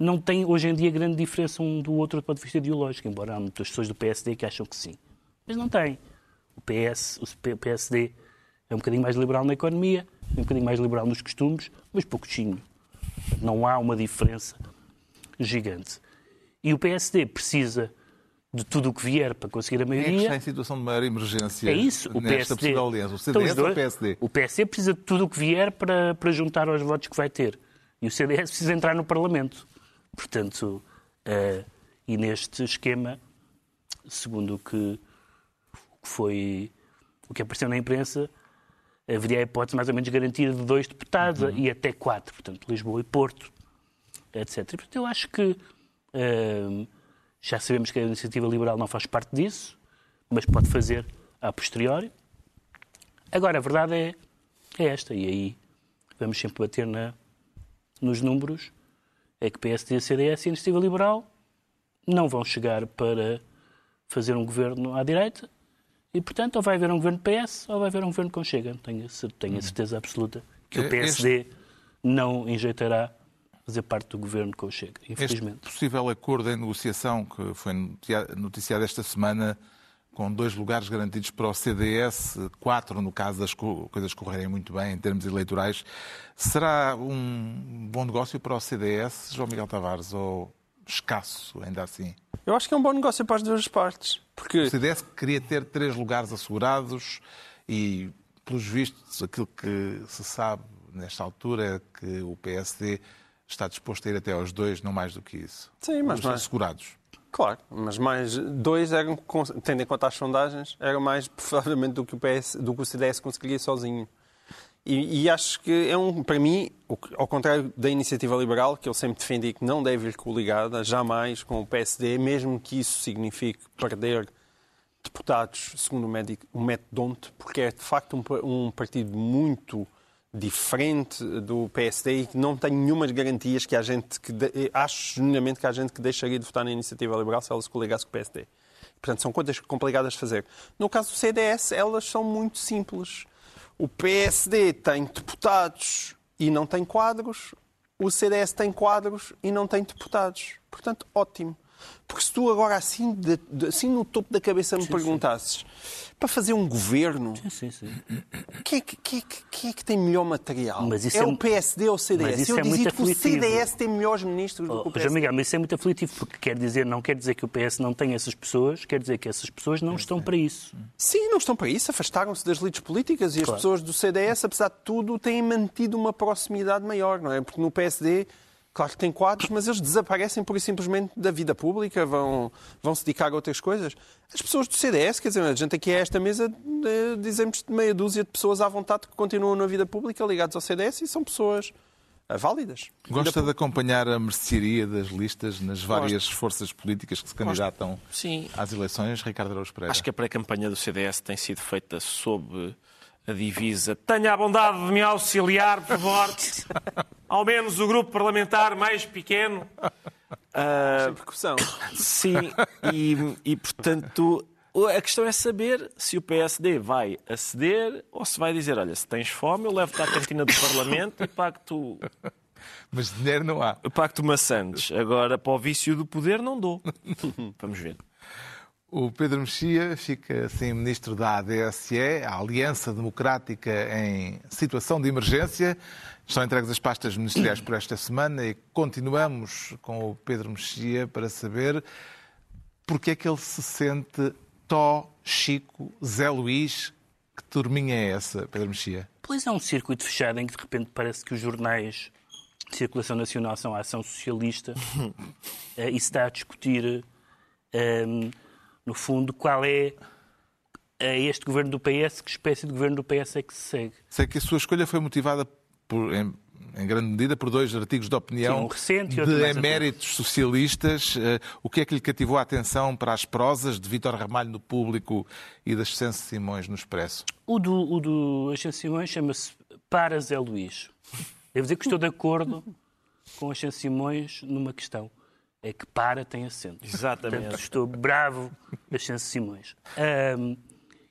Speaker 7: não têm hoje em dia grande diferença um do outro do ponto de vista ideológico, embora há muitas pessoas do PSD que acham que sim. Mas não tem. O PS, o PSD é um bocadinho mais liberal na economia, um bocadinho mais liberal nos costumes, mas pouquinho. Não há uma diferença gigante. E o PSD precisa de tudo o que vier para conseguir a
Speaker 1: Quem é que está
Speaker 7: maioria.
Speaker 1: em situação de maior emergência
Speaker 7: É isso, o PSD.
Speaker 1: aliança? O CDS
Speaker 7: os
Speaker 1: ou o. PSD?
Speaker 7: O PSD precisa de tudo o que vier para, para juntar aos votos que vai ter. E o CDS precisa entrar no Parlamento. Portanto, eh, e neste esquema, segundo o que, o que foi o que apareceu na imprensa, haveria a hipótese mais ou menos garantida de dois deputados e até quatro, portanto, Lisboa e Porto, etc. E, portanto, eu acho que eh, já sabemos que a iniciativa liberal não faz parte disso, mas pode fazer a posteriori. Agora, a verdade é, é esta, e aí vamos sempre bater na, nos números, é que PSD, CDS e Iniciativa Liberal não vão chegar para fazer um governo à direita e, portanto, ou vai haver um governo PS ou vai haver um governo com Chega. Tenho, tenho a certeza absoluta que o
Speaker 1: Este-
Speaker 7: PSD não enjeitará fazer parte do governo com Chega,
Speaker 1: Este
Speaker 7: infelizmente.
Speaker 1: possível acordo em negociação que foi noticiado esta semana, com dois lugares garantidos para o CDS, quatro no caso das co- coisas correrem muito bem em termos eleitorais, será um bom negócio para o CDS, João Miguel Tavares, ou escasso, ainda assim?
Speaker 6: Eu acho que é um bom negócio para as duas partes. Porque
Speaker 1: O CDS queria ter três lugares assegurados e, pelos vistos, aquilo que se sabe nesta altura é que o PSD está disposto a ir até aos dois, não mais do que isso.
Speaker 6: Sim, mas
Speaker 1: Os
Speaker 6: mais-
Speaker 1: assegurados.
Speaker 6: Claro, mas mais dois eram, tendo em conta as sondagens, era mais provavelmente do que o PS, do que o CDS conseguiria sozinho. E, e acho que é um, para mim, ao contrário da iniciativa liberal, que eu sempre defendi que não deve ir coligada, jamais com o PSD, mesmo que isso signifique perder deputados, segundo o médico- o método Donte, porque é de facto um, um partido muito diferente do PSD e que não tem nenhumas garantias que há gente que de- acho genuinamente que há gente que deixaria de votar na iniciativa liberal se ela se coligasse com o PSD. Portanto, são contas complicadas de fazer. No caso do CDS, elas são muito simples. O PSD tem deputados e não tem quadros. O CDS tem quadros e não tem deputados. Portanto, ótimo. Porque se tu agora, assim, de- de- assim no topo da cabeça, me perguntasses para fazer um governo,
Speaker 7: Sim, sim.
Speaker 6: quem é que, quem é que- quem é que tem melhor material?
Speaker 7: Mas isso
Speaker 6: é,
Speaker 7: é-
Speaker 6: o PSD ou o CDS?
Speaker 7: Mas isso
Speaker 6: Eu
Speaker 7: é muito
Speaker 6: dizia que o. CDS tem melhores ministros do que o
Speaker 7: Oh,
Speaker 6: PSD.
Speaker 7: Miguel, mas isso é muito aflitivo, porque quer dizer, não quer dizer que o PS não tem essas pessoas, quer dizer que essas pessoas não estão para isso.
Speaker 6: Sim, não estão para isso, afastaram-se das lides políticas e as
Speaker 7: Claro.
Speaker 6: pessoas do CDS, apesar de tudo, têm mantido uma proximidade maior, não é? Porque no PSD, claro que tem quadros, mas eles desaparecem por simplesmente da vida pública, vão, vão se dedicar a outras coisas. As pessoas do CDS, quer dizer, a gente aqui a esta mesa dizemos de meia dúzia de pessoas à vontade que continuam na vida pública ligadas ao CDS e são pessoas eh, válidas.
Speaker 1: Gosta de acompanhar a mercearia das listas nas várias forças políticas que se candidatam
Speaker 5: Sim.
Speaker 1: às eleições? Ricardo Araújo Pereira.
Speaker 5: Acho que a pré-campanha do CDS tem sido feita sob a divisa Tenha a bondade de me auxiliar, por favor. Ao menos o grupo parlamentar mais pequeno. Ah,
Speaker 6: Sem percussão.
Speaker 5: sim, e, e, portanto A questão é saber se o PSD vai aceder ou se vai dizer: olha, se tens fome, eu levo-te à cantina do Parlamento e pago-te
Speaker 1: Mas dinheiro não há.
Speaker 5: pago maçantes. Agora, para o vício do poder, não dou. Vamos ver.
Speaker 1: O Pedro Mexia fica assim ministro da ADSE, a Aliança Democrática em Situação de Emergência. Estão entregues as pastas ministeriais por esta semana e continuamos com o Pedro Mexia para saber porque é que ele se sente Tó, Chico, Zé Luís. Que turminha é essa, Pedro Mexia?
Speaker 7: Pois é um circuito fechado em que de repente parece que os jornais de circulação nacional são a ação socialista eh, e se está a discutir, ehm, no fundo, qual é eh, este governo do PS, que espécie de governo do PS é que se segue.
Speaker 1: Sei que a sua escolha foi motivada por, em, em grande medida por dois artigos de opinião
Speaker 7: Sim, um recente
Speaker 1: de eméritos socialistas. Eh, O que é que lhe cativou a atenção para as prosas de Vítor Ramalho no Público e das Sense Simões no Expresso?
Speaker 7: O do, o do Ascenso Simões chama-se Para Zé Luís. Devo dizer que estou de acordo com Ascenso Simões numa questão. É que para tem acento.
Speaker 5: Exatamente.
Speaker 7: Portanto, estou bravo Ascenso Simões. Ahm,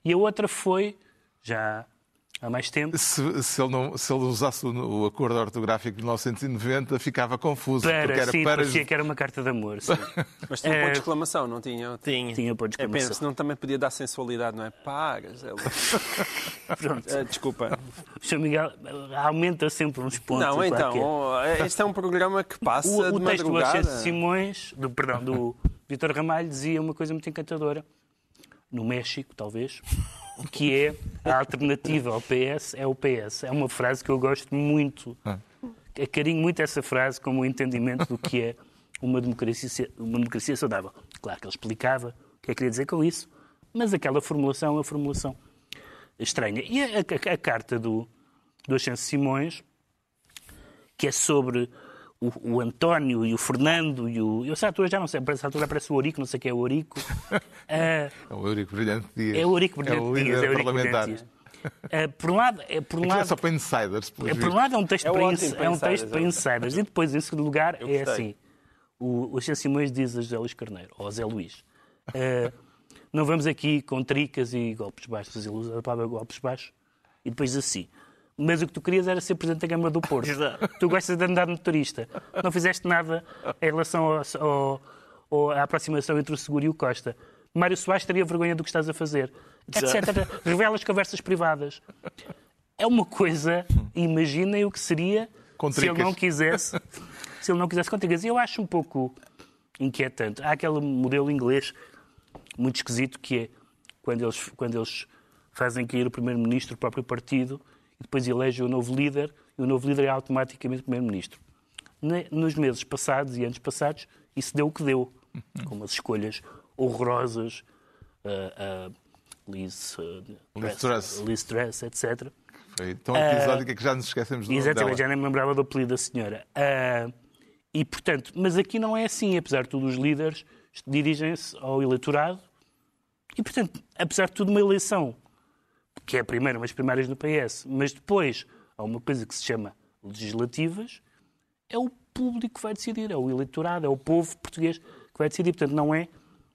Speaker 7: e a outra foi, já há mais tempo,
Speaker 1: Se, se ele, não, se ele usasse o, o acordo ortográfico de 1990, ficava confuso. porque
Speaker 7: para,
Speaker 1: era
Speaker 7: sim,
Speaker 1: para...
Speaker 7: parecia que era uma carta de amor. Sim.
Speaker 6: Mas tinha um ponto
Speaker 7: É.
Speaker 6: de exclamação, não tinha?
Speaker 5: Tinha.
Speaker 7: Tinha pôr de
Speaker 6: É, penso,
Speaker 7: exclamação.
Speaker 6: senão também podia dar sensualidade, não é? Pagas. É...
Speaker 7: Pronto.
Speaker 6: Ah, desculpa.
Speaker 7: O Sr. Miguel aumenta sempre uns pontos.
Speaker 6: Não,
Speaker 7: qualquer.
Speaker 6: então, oh, este é um programa que passa
Speaker 7: O,
Speaker 6: de
Speaker 7: o texto do
Speaker 6: madrugada.
Speaker 7: Ascenso Simões, do, perdão, do Vitor Ramalho, dizia uma coisa muito encantadora. No México, talvez, que é a alternativa ao PS é o PS. É uma frase que eu gosto muito. Carinho muito essa frase como um entendimento do que é uma democracia, uma democracia saudável. Claro que ele explicava o que é que queria dizer com isso, mas aquela formulação é uma formulação estranha. E a, a- a carta do, do Ascenso Simões, que é sobre o, o António e o Fernando e o. Eu essa altura já não sei, essa altura parece o Orico, não sei o que é o Orico. Ah,
Speaker 1: É o Eurico Brilhante Dias.
Speaker 7: é o Orico
Speaker 1: É
Speaker 7: Brilhante
Speaker 1: o
Speaker 7: Dias, é o Eurico
Speaker 1: parlamentar.
Speaker 7: Brilhante Dias. Ah, por um lado, é, por um
Speaker 1: é
Speaker 7: lado,
Speaker 1: só para insiders, pelos
Speaker 7: é, por um lado é um texto,
Speaker 6: É
Speaker 7: para, ins-
Speaker 6: para
Speaker 7: é um
Speaker 6: insiders,
Speaker 7: texto para
Speaker 6: é.
Speaker 7: insiders. E depois, em segundo lugar, é
Speaker 6: gostei.
Speaker 7: assim. O, o Xen Simões diz a José Luís Carneiro, ou a Zé Luís. ah, não vamos aqui com tricas e golpes baixos. Ele usa a palavra golpes baixos. E depois assim. Mas o que tu querias era ser Presidente da Câmara do Porto.
Speaker 5: Exato.
Speaker 7: Tu gostas de andar no motorista. Não fizeste nada em relação ao- ao- ao- à aproximação entre o Seguro e o Costa. Mário Soares teria vergonha do que estás a fazer. Etc. Revelas conversas privadas. É uma coisa, imaginem o que seria se ele não quisesse, se ele não quisesse contigas. E eu acho um pouco inquietante. Há aquele modelo inglês muito esquisito que é quando eles, quando eles fazem cair o primeiro-ministro do próprio partido e depois elegem o novo líder e o novo líder é automaticamente primeiro-ministro. Nos meses passados e anos passados, isso deu o que deu, com umas escolhas horrorosas, uh, uh, Liz, uh,
Speaker 1: Liz
Speaker 7: etc.
Speaker 1: Foi tão episódica que já nos esquecemos do nome
Speaker 7: Exatamente,
Speaker 1: dela.
Speaker 7: já nem me lembrava do apelido da senhora. Ah, e, portanto, mas aqui não é assim. Apesar de tudo, os líderes dirigem-se ao eleitorado. E, portanto, apesar de tudo, uma eleição, que é a primeira, umas primárias no PS, mas depois há uma coisa que se chama legislativas, é o público que vai decidir, é o eleitorado, é o povo português que vai decidir. Portanto, não é.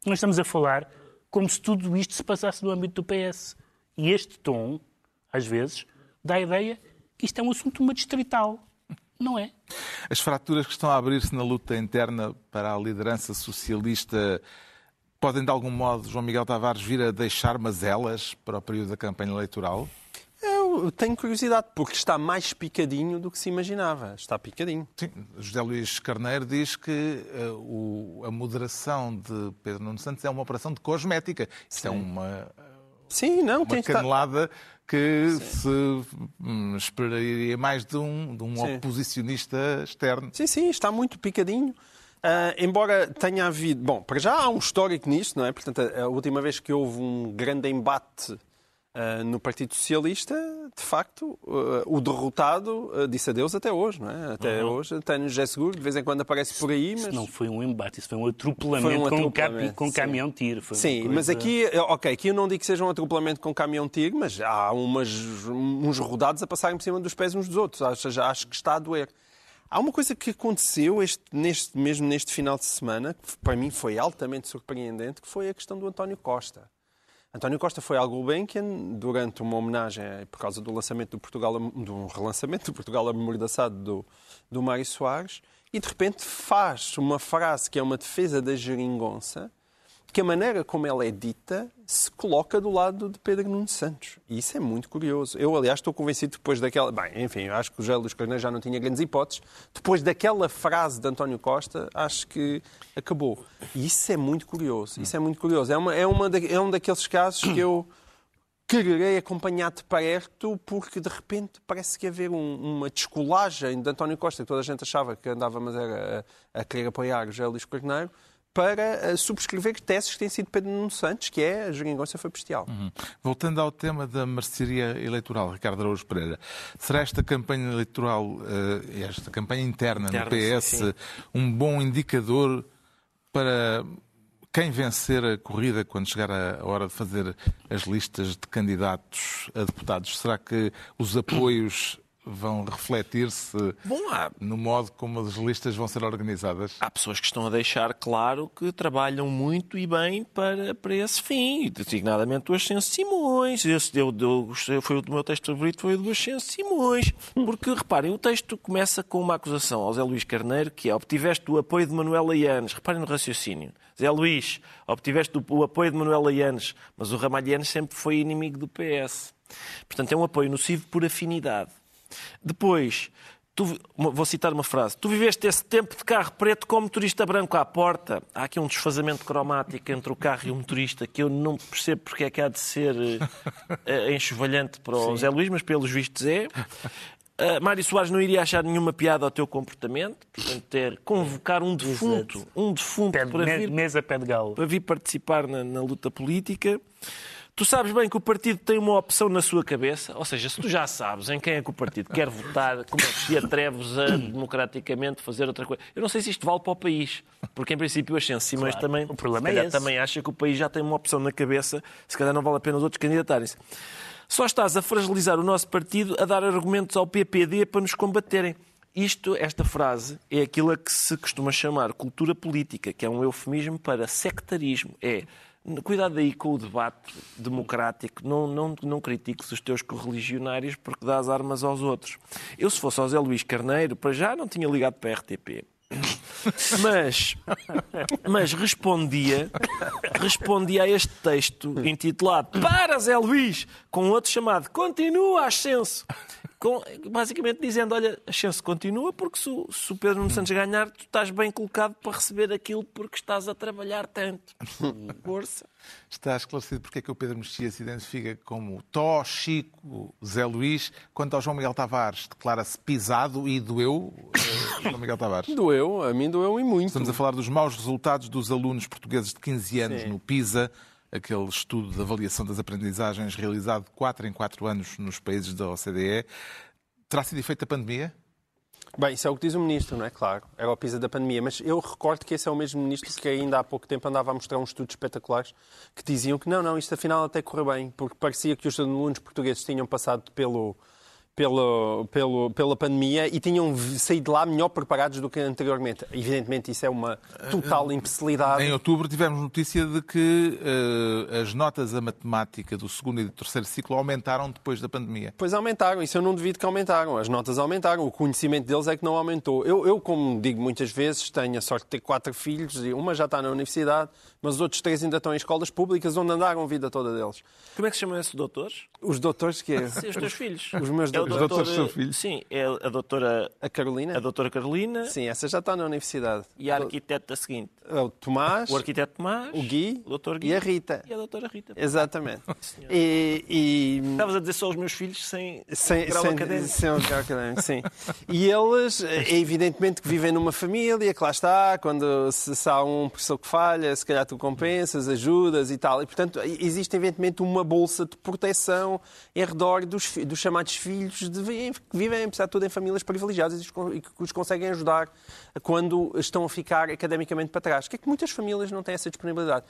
Speaker 7: Nós estamos a falar como se tudo isto se passasse no âmbito do PS. E este tom, às vezes, dá a ideia que isto é um assunto uma distrital. Não é?
Speaker 1: As fraturas que estão a abrir-se na luta interna para a liderança socialista podem, de algum modo, João Miguel Tavares vir a deixar mazelas para o período da campanha eleitoral?
Speaker 6: Eu tenho curiosidade, porque está mais picadinho do que se imaginava. Está picadinho.
Speaker 1: Sim, José Luís Carneiro diz que eh, o- a moderação de Pedro Nuno Santos é uma operação de cosmética. Isso é uma,
Speaker 6: Sim, não,
Speaker 1: uma canelada que se hum, esperaria mais de um, de um
Speaker 6: Sim.
Speaker 1: oposicionista externo.
Speaker 6: Sim, sim, está muito picadinho. Ah, embora tenha havido. Bom, para já há um histórico nisto, não é? Portanto, a, a última vez que houve um grande embate ah, no Partido Socialista, de facto, ah, o derrotado disse adeus até hoje, não é? Até hoje, até no José Seguro, de vez em quando aparece por aí,
Speaker 7: Isso
Speaker 6: mas.
Speaker 7: não foi um embate, isso foi um atropelamento,
Speaker 6: Foi um
Speaker 7: com,
Speaker 6: atropelamento,
Speaker 7: com um caminhão-tiro.
Speaker 6: Sim,
Speaker 7: coisa-
Speaker 6: mas aqui, ok, aqui eu não digo que seja um atropelamento com caminhão-tigre, mas há umas, uns rodados a passarem por cima dos pés uns dos outros. Ou seja, acho que está a doer. Há uma coisa que aconteceu este, neste, mesmo neste final de semana, que para mim foi altamente surpreendente, que foi a questão do António Costa. António Costa foi ao Gulbenkian durante uma homenagem eh, por causa do lançamento do Portugal, do relançamento do Portugal amordaçado do, do Mário Soares e de repente faz uma frase que é uma defesa da geringonça que a maneira como ela é dita se coloca do lado de Pedro Nuno Santos. E isso é muito curioso. Eu, aliás, estou convencido depois daquela... Bem, enfim, acho que o José Luís Carneiro já não tinha grandes hipóteses. Depois daquela frase de António Costa, acho que acabou. E isso é muito curioso. Isso é muito curioso. É, uma, é, uma da, é um daqueles casos que eu quererei acompanhar de perto porque de repente parece que haver um, uma descolagem de António Costa, que toda a gente achava que andava mas era a, a querer apoiar o José Luís Carneiro, para uh, subscrever teses que têm sido Pedro Nuno Santos, que é a geringonça foi bestial.
Speaker 1: Uhum. Voltando ao tema da mercearia eleitoral, Ricardo Araújo Pereira, será esta campanha eleitoral, uh, esta campanha interna, interna no PS, sim. um bom indicador para quem vencer a corrida quando chegar a hora de fazer as listas de candidatos a deputados? Será que os apoios vão refletir-se no modo como as listas vão ser organizadas?
Speaker 5: Há pessoas que estão a deixar claro que trabalham muito e bem para, para esse fim, designadamente o Ascenso Simões. Esse eu, eu, foi o meu texto favorito, foi o do Ascenso Simões. Porque, reparem, o texto começa com uma acusação ao Zé Luís Carneiro, que é obtiveste o apoio de Manuel Aianes. Reparem no raciocínio. Zé Luís, obtiveste o apoio de Manuel Aianes, mas o Ramalhianes sempre foi inimigo do PS. Portanto, é um apoio nocivo por afinidade. Depois, tu, vou citar uma frase. Tu viveste esse tempo de carro preto com motorista branco à porta. Há aqui um desfazamento cromático entre o carro e o motorista que eu não percebo porque é que há de ser uh, enxovalhante para o Sim. Zé Luís, mas pelos vistos é. Uh, Mário Soares não iria achar nenhuma piada ao teu comportamento, portanto, ter convocar um defunto, um defunto para vir,
Speaker 7: mesa pé de galo.
Speaker 5: para vir participar na, na luta política. Tu sabes bem que o partido tem uma opção na sua cabeça, ou seja, se tu já sabes em quem é que o partido quer votar, como é que te atreves a democraticamente fazer outra coisa? Eu não sei se isto vale para o país, porque em princípio Ascenso Simões claro, também, o problema é também acha que o país já tem uma opção na cabeça, se calhar não vale a pena os outros candidatarem-se. Só estás a fragilizar o nosso partido a dar argumentos ao PPD para nos combaterem. Isto, esta frase, é aquilo a que se costuma chamar cultura política, que é um eufemismo para sectarismo. É Cuidado aí com o debate democrático. Não, não, não critiques os teus correligionários porque dás armas aos outros. Eu, se fosse ao Zé Luís Carneiro, para já não tinha ligado para a RTP. Mas, mas respondia, respondia a este texto intitulado Para Zé Luís, com outro chamado Continua Ascenso com, basicamente dizendo: olha, a chance continua, porque se o, se o Pedro Nuno Santos ganhar, tu estás bem colocado para receber aquilo porque estás a trabalhar tanto. Força.
Speaker 1: Está esclarecido porque é que o Pedro Mexia se identifica como Tó, Chico, Zé Luís, quanto ao João Miguel Tavares, declara-se pisado e doeu, eh, João Miguel Tavares?
Speaker 6: Doeu, a mim doeu e muito.
Speaker 1: Estamos a falar dos maus resultados dos alunos portugueses de 15 anos Sim. no PISA, aquele estudo de avaliação das aprendizagens realizado 4 em 4 anos nos países da OCDE. Terá sido efeito da pandemia?
Speaker 6: Bem, isso é o que diz o Ministro, não é? Claro, era o PISA da pandemia. Mas eu recordo que esse é o mesmo Ministro que ainda há pouco tempo andava a mostrar uns estudos espetaculares que diziam que não, não, isto afinal até correu bem, porque parecia que os alunos portugueses tinham passado pelo pelo, pelo, pela pandemia e tinham saído de lá melhor preparados do que anteriormente. Evidentemente, isso é uma total imbecilidade.
Speaker 1: Em outubro tivemos notícia de que uh, as notas a matemática do segundo e do terceiro ciclo aumentaram depois da pandemia.
Speaker 6: Pois aumentaram, isso eu não devido que aumentaram. As notas aumentaram, o conhecimento deles é que não aumentou. Eu, eu como digo muitas vezes, tenho a sorte de ter quatro filhos, e uma já está na universidade, mas os outros três ainda estão em escolas públicas onde andaram a vida toda deles.
Speaker 5: Como é que se chamam esses doutores?
Speaker 6: Os doutores que é?
Speaker 5: Sim, os teus filhos.
Speaker 6: Os meus
Speaker 5: é
Speaker 1: os doutores são filhos?
Speaker 5: Sim, é a doutora...
Speaker 6: A Carolina?
Speaker 5: A doutora Carolina.
Speaker 6: Sim, essa já está na universidade.
Speaker 5: E a arquiteta seguinte?
Speaker 6: É o Tomás.
Speaker 5: O arquiteto Tomás.
Speaker 6: O Gui.
Speaker 5: O doutor Gui.
Speaker 6: E a Rita.
Speaker 5: E a doutora Rita.
Speaker 6: Exatamente. e, e...
Speaker 5: Estavas a dizer só os meus filhos sem,
Speaker 6: sem
Speaker 5: grau
Speaker 6: sem,
Speaker 5: académico.
Speaker 6: Sem grau académico, sim. E eles, é evidentemente que vivem numa família, que lá está, quando se, se há um professor que falha, se calhar tu compensas, ajudas e tal. E, portanto, existe evidentemente uma bolsa de proteção em redor dos, dos chamados filhos de, que vivem, apesar de tudo, em famílias privilegiadas e que os conseguem ajudar quando estão a ficar academicamente para trás. Que é que muitas famílias não têm essa disponibilidade.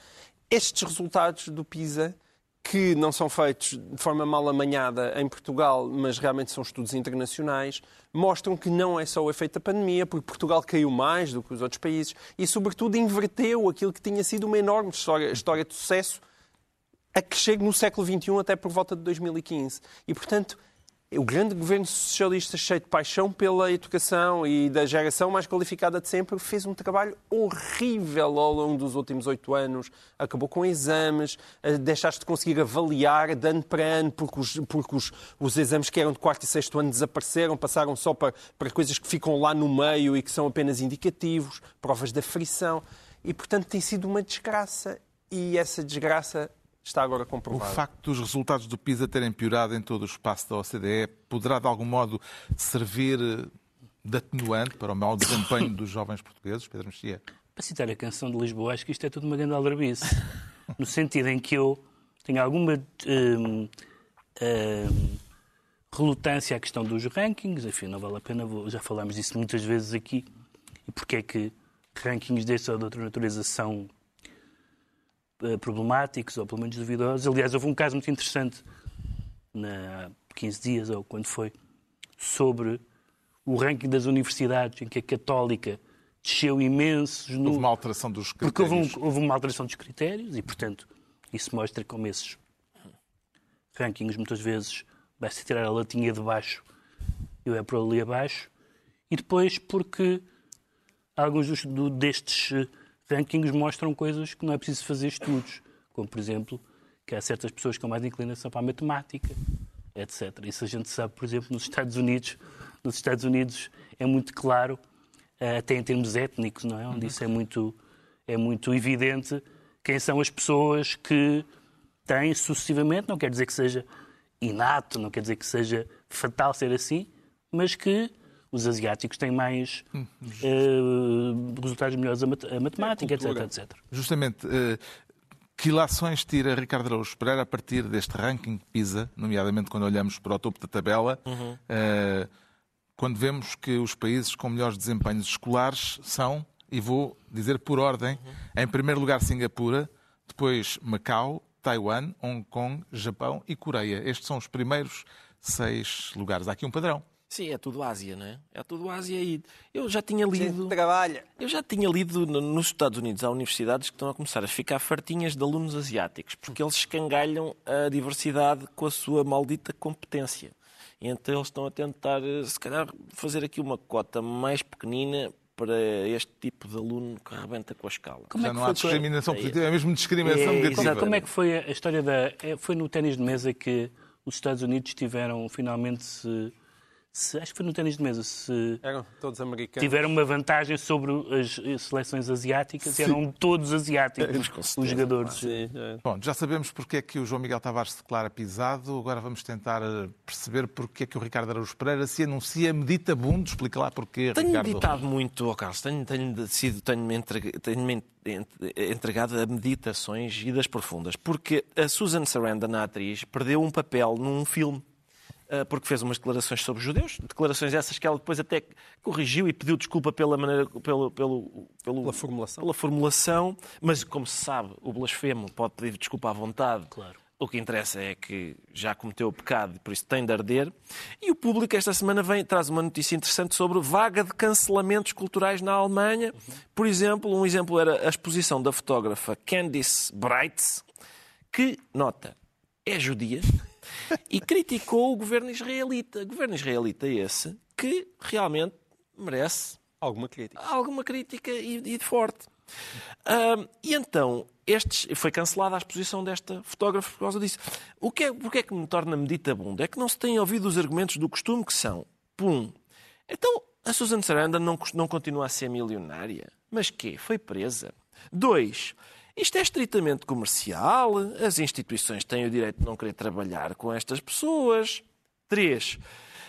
Speaker 6: Estes resultados do PISA que não são feitos de forma mal amanhada em Portugal, mas realmente são estudos internacionais, mostram que não é só o efeito da pandemia, porque Portugal caiu mais do que os outros países e, sobretudo, inverteu aquilo que tinha sido uma enorme história, história de sucesso a que chegue no século XXI até por volta de 2015. E, portanto, o grande governo socialista, cheio de paixão pela educação e da geração mais qualificada de sempre, fez um trabalho horrível ao longo dos últimos oito anos. Acabou com exames, eh, deixaste de conseguir avaliar de ano para ano, porque os, porque os, os exames que eram de quarto e sexto ano desapareceram, passaram só para, para coisas que ficam lá no meio e que são apenas indicativos, provas da frição. E, portanto, tem sido uma desgraça. E essa desgraça está agora
Speaker 1: O
Speaker 6: comprovada.
Speaker 1: facto dos resultados do PISA terem piorado em todo o espaço da OCDE poderá, de algum modo, servir eh, de atenuante para o mau desempenho dos jovens portugueses, Pedro Mexia?
Speaker 7: Para citar a canção de Lisboa, acho que isto é tudo uma grande aldrabice. no sentido em que eu tenho alguma hum, hum, relutância à questão dos rankings, enfim, não vale a pena, vou- já falámos disso muitas vezes aqui, e porque é que rankings desta ou de outra natureza são problemáticos ou pelo menos duvidosos. Aliás, houve um caso muito interessante na, há 15 dias, ou quando foi, sobre o ranking das universidades, em que a Católica desceu imensos no,
Speaker 1: Houve uma alteração dos
Speaker 7: porque houve,
Speaker 1: critérios.
Speaker 7: um- houve uma alteração dos critérios e, portanto, isso mostra como esses rankings muitas vezes basta tirar a latinha de baixo e vai por ali abaixo. E depois porque alguns dos- do- destes eh, rankings mostram coisas que não é preciso fazer estudos, como, por exemplo, que há certas pessoas com mais inclinação para a matemática, etc. Isso a gente sabe, por exemplo, nos Estados Unidos. Nos Estados Unidos é muito claro, eh, até em termos étnicos, não é? Onde isso é muito, é muito evidente quem são as pessoas que têm sucessivamente, não quer dizer que seja inato, não quer dizer que seja fatal ser assim, mas que os asiáticos têm mais eh, resultados melhores a, mat- a matemática, etc, etc.
Speaker 1: Justamente, eh, que ilações tira Ricardo Araújo Pereira a partir deste ranking PISA, nomeadamente quando olhamos para o topo da tabela, eh, quando vemos que os países com melhores desempenhos escolares são, e vou dizer por ordem, em primeiro lugar Singapura, depois Macau, Taiwan, Hong Kong, Japão e Coreia. Estes são os primeiros seis lugares. Há aqui um padrão.
Speaker 5: Sim, é tudo Ásia, não é? É tudo Ásia e eu já tinha lido.
Speaker 6: Trabalha.
Speaker 5: Eu já tinha lido no- nos Estados Unidos há universidades que estão a começar a ficar fartinhas de alunos asiáticos, porque eles escangalham a diversidade com a sua maldita competência. E então eles estão a tentar, eh, se calhar, fazer aqui uma cota mais pequenina para este tipo de aluno que arrebenta com a escala.
Speaker 7: Como
Speaker 1: Já
Speaker 7: é que
Speaker 1: não há
Speaker 7: foi-
Speaker 1: discriminação positiva, é mesmo discriminação
Speaker 5: É,
Speaker 1: negativa.
Speaker 7: Como, como é que foi a história da. é, Foi no ténis de mesa que os Estados Unidos tiveram finalmente se. Se- acho que foi no ténis de mesa, se
Speaker 6: Eram todos americanos.
Speaker 7: tiveram uma vantagem sobre as seleções asiáticas, eram todos asiáticos os jogadores.
Speaker 6: Sim, é.
Speaker 1: Bom, já sabemos porque é que o João Miguel Tavares se declara pisado, agora vamos tentar eh, perceber porque é que o Ricardo Araújo Pereira se anuncia meditabundo. Explica lá porquê,
Speaker 5: Tenho
Speaker 1: Ricardo.
Speaker 5: meditado muito, oh Carlos, tenho, tenho sido, tenho-me entregue- tenho-me ent- entregado a meditações e das profundas, porque a Susan Sarandon, a atriz, perdeu um papel num filme. Ah, Porque fez umas declarações sobre os judeus, declarações essas que ela depois até corrigiu e pediu desculpa pela maneira, pelo, pelo, pelo-
Speaker 6: Pela formulação.
Speaker 5: pela formulação, mas como se sabe, o blasfemo pode pedir desculpa à vontade.
Speaker 7: Claro.
Speaker 5: O que interessa é que já cometeu o pecado e por isso tem de arder. E o público esta semana vem, traz uma notícia interessante sobre vaga de cancelamentos culturais na Alemanha. Por exemplo, um exemplo era a exposição da fotógrafa Candice Breitz, que, nota, é judia, e criticou o governo israelita. O governo israelita esse que realmente merece
Speaker 6: Alguma crítica.
Speaker 5: alguma crítica e, e de forte. Ahm, e então, estes, foi cancelada a exposição desta fotógrafa por causa disso. O que é, porque é que me torna meditabundo? É que não se têm ouvido os argumentos do costume que são, pum, então a Susan Sarandon não, não continua a ser milionária? Mas quê? Foi presa? Dois, isto é estritamente comercial, as instituições têm o direito de não querer trabalhar com estas pessoas. Três,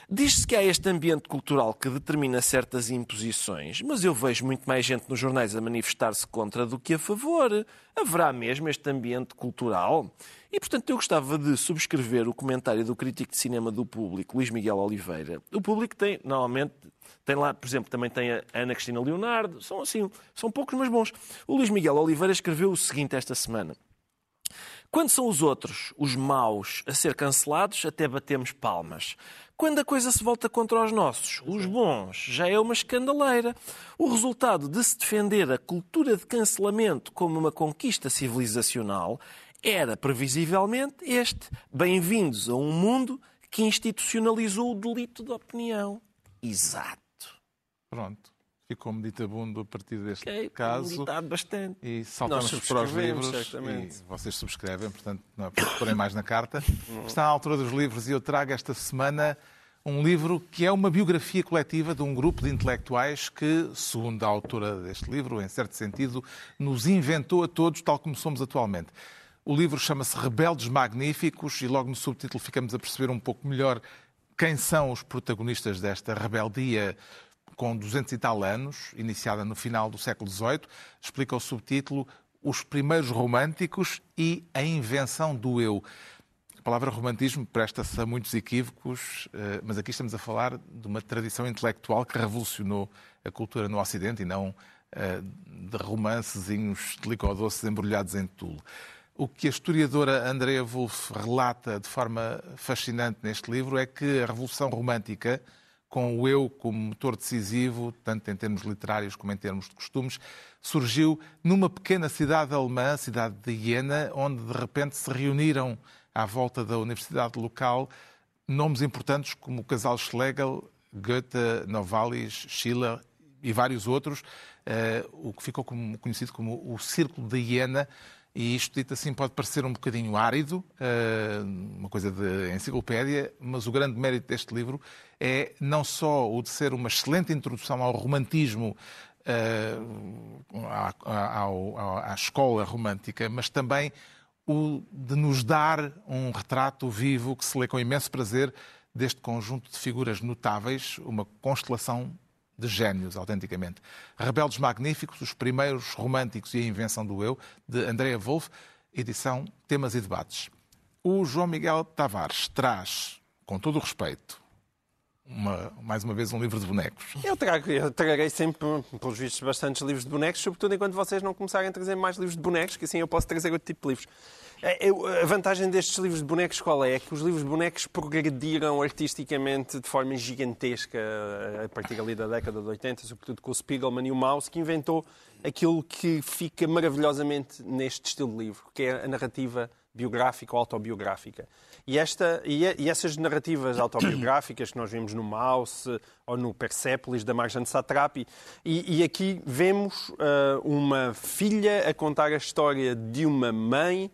Speaker 5: Diz-se que há este ambiente cultural que determina certas imposições, mas eu vejo muito mais gente nos jornais a manifestar-se contra do que a favor. Haverá mesmo este ambiente cultural? E, portanto, eu gostava de subscrever o comentário do crítico de cinema do público, Luís Miguel Oliveira. O público tem, normalmente, tem lá, por exemplo, também tem a Ana Cristina Leonardo, são assim, são poucos, mas bons. O Luís Miguel Oliveira escreveu o seguinte esta semana. Quando são os outros, os maus, a ser cancelados, até batemos palmas. Quando a coisa se volta contra os nossos, os bons, já é uma escandaleira. O resultado de se defender a cultura de cancelamento como uma conquista civilizacional era previsivelmente este: bem-vindos a um mundo que institucionalizou o delito de opinião. Exato.
Speaker 1: Pronto. Ficou meditabundo a partir deste
Speaker 5: Ok,
Speaker 1: caso.
Speaker 5: meditado bastante.
Speaker 1: E saltamos para os livros
Speaker 6: certamente.
Speaker 1: e vocês subscrevem, portanto não é porem mais na carta. Está à altura dos livros e eu trago esta semana um livro que é uma biografia coletiva de um grupo de intelectuais que, segundo a autora deste livro, em certo sentido, nos inventou a todos tal como somos atualmente. O livro chama-se Rebeldes Magníficos e logo no subtítulo ficamos a perceber um pouco melhor quem são os protagonistas desta rebeldia com 200 e tal anos, iniciada no final do século XVIII, explica o subtítulo Os Primeiros Românticos e a Invenção do Eu. A palavra romantismo presta-se a muitos equívocos, eh, mas aqui estamos a falar de uma tradição intelectual que revolucionou a cultura no Ocidente e não eh, de romancezinhos delicodoces embrulhados em tule. O que a historiadora Andrea Wolff relata de forma fascinante neste livro é que a Revolução Romântica, com o eu como motor decisivo, tanto em termos literários como em termos de costumes, surgiu numa pequena cidade alemã, a cidade de Iena, onde de repente se reuniram à volta da universidade local nomes importantes como o casal Schlegel, Goethe, Novalis, Schiller e vários outros, eh, o que ficou conhecido como o Círculo de Iena, e isto dito assim pode parecer um bocadinho árido, eh, uma coisa de enciclopédia, mas o grande mérito deste livro é não só o de ser uma excelente introdução ao romantismo, eh, à, escola romântica, mas também o de nos dar um retrato vivo que se lê com imenso prazer deste conjunto de figuras notáveis, uma constelação de génios, autenticamente. Rebeldes Magníficos, os primeiros românticos e a invenção do eu, de Andrea Wolff, edição Temas e Debates. O João Miguel Tavares traz, com todo o respeito, uma- mais uma vez um livro de bonecos.
Speaker 6: Eu, trago, eu trarei sempre, pelos vistos, bastantes livros de bonecos, sobretudo enquanto vocês não começarem a trazer mais livros de bonecos, que assim eu posso trazer outro tipo de livros. É, a vantagem destes livros de bonecos qual é? É que os livros de bonecos progrediram artisticamente de forma gigantesca a partir ali da década de 80, sobretudo com o Spiegelman e o Maus, que inventou aquilo que fica maravilhosamente neste estilo de livro, que é a narrativa biográfica ou autobiográfica. E, esta, e, essas narrativas autobiográficas que nós vimos no Mouse ou no Persepolis, da Marjane Satrapi, e, e aqui vemos ah, uma filha a contar a história de uma mãe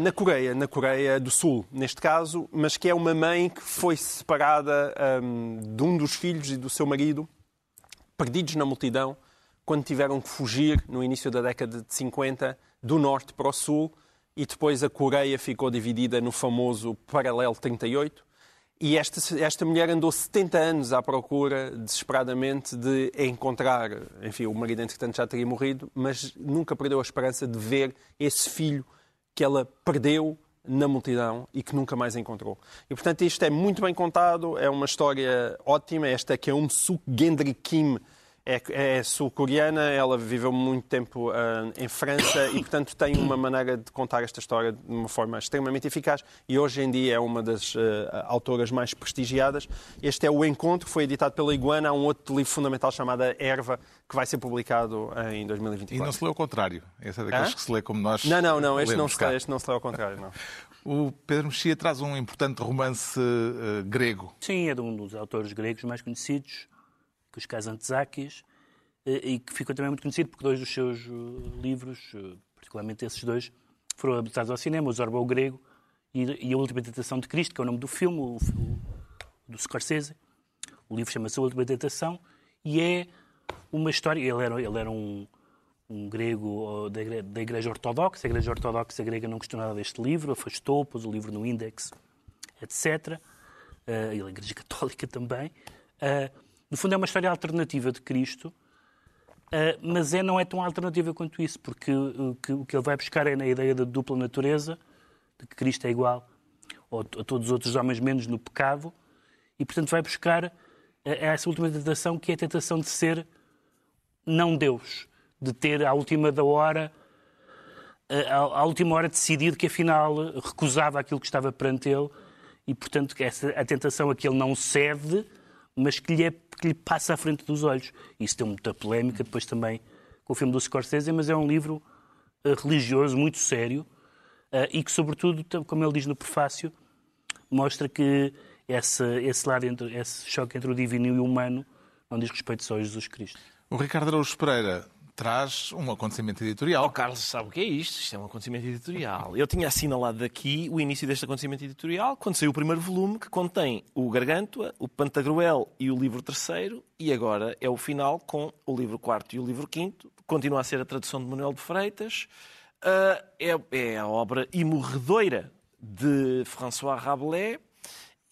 Speaker 6: na Coreia, na Coreia do Sul, neste caso, mas que é uma mãe que foi separada ahm, de um dos filhos e do seu marido, perdidos na multidão, quando tiveram que fugir no início da década de 50 do norte para o sul e depois a Coreia ficou dividida no famoso Paralelo 38. E esta, esta mulher andou 70 anos à procura, desesperadamente, de encontrar. Enfim, o marido, entretanto, já teria morrido, mas nunca perdeu a esperança de ver esse filho que ela perdeu na multidão e que nunca mais encontrou. E, portanto, isto é muito bem contado, é uma história ótima. Esta que é um Suk Gendry Kim, é, é sul-coreana, ela viveu muito tempo ah, em França e, portanto, tem uma maneira de contar esta história de uma forma extremamente eficaz e hoje em dia é uma das ah, autoras mais prestigiadas. Este é o Encontro, foi editado pela Iguana, há um outro livro fundamental chamado Erva, que vai ser publicado em 2024.
Speaker 1: E não se lê ao contrário. Esse é daqueles
Speaker 6: Hã?
Speaker 1: que se lê como nós.
Speaker 6: Não, não, não, este não, se lê, este não se lê ao contrário, não.
Speaker 1: O Pedro Mexia traz um importante romance grego.
Speaker 7: Sim, é de um dos autores gregos mais conhecidos, os Kazantzakis, eh, e que ficou também muito conhecido porque dois dos seus eh, livros, eh, particularmente esses dois, foram adaptados ao cinema, o Zorba o Grego e, A Última Tentação de Cristo, que é o nome do filme, o, do Scorsese. O livro chama-se A Última Tentação e é uma história. Ele era, ele era um, um grego da da igreja Ortodoxa. A Igreja Ortodoxa grega não gostou nada deste livro, afastou, pôs o livro no índex, etc. E a Igreja Católica também. Eh, no fundo, é uma história alternativa de Cristo, eh, mas é, não é tão alternativa quanto isso, porque o que, ele vai buscar é na ideia da dupla natureza, de que Cristo é igual a, todos os outros homens, menos no pecado, e portanto vai buscar eh, essa última tentação, que é a tentação de ser não Deus, de ter à última da hora, eh, à, última hora decidido que afinal recusava aquilo que estava perante ele e portanto essa a tentação a que ele não cede, mas que lhe, é, que lhe passa à frente dos olhos. Isso tem muita polémica depois também com o filme do Scorsese, mas é um livro eh, religioso muito sério eh, e que, sobretudo, como ele diz no prefácio, mostra que esse, esse lado, entre, esse choque entre o divino e o humano não diz respeito só a Jesus Cristo.
Speaker 1: O Ricardo Araújo Pereira traz um acontecimento editorial.
Speaker 5: Oh, Carlos, sabe o que é isto? Isto é um acontecimento editorial. Eu tinha assinalado aqui o início deste acontecimento editorial, quando saiu o primeiro volume, que contém o Gargantua, o Pantagruel e o livro terceiro, e agora é o final com o livro quarto e o livro quinto. Continua a ser a tradução de Manuel de Freitas. Ah, é, é a obra imorredoira de François Rabelais.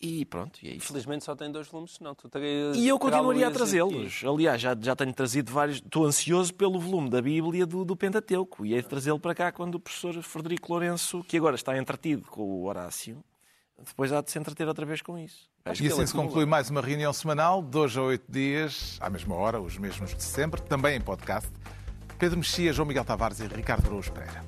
Speaker 5: E pronto, e é isso.
Speaker 6: Felizmente só tem dois volumes, senão tu terias.
Speaker 5: E eu continuaria a trazê-los. Aliás, já, já tenho trazido vários. Estou ansioso pelo volume da Bíblia do, do Pentateuco. E hei de trazê-lo para cá quando o professor Frederico Lourenço, que agora está entretido com o Horácio, depois há de se entreter outra vez com isso. Acho
Speaker 1: E assim
Speaker 5: ele
Speaker 1: se
Speaker 5: acumula.
Speaker 1: conclui mais uma reunião semanal, de hoje a oito dias, à mesma hora, os mesmos de sempre, também em podcast. Pedro Mexia, João Miguel Tavares e Ricardo Araújo Pereira.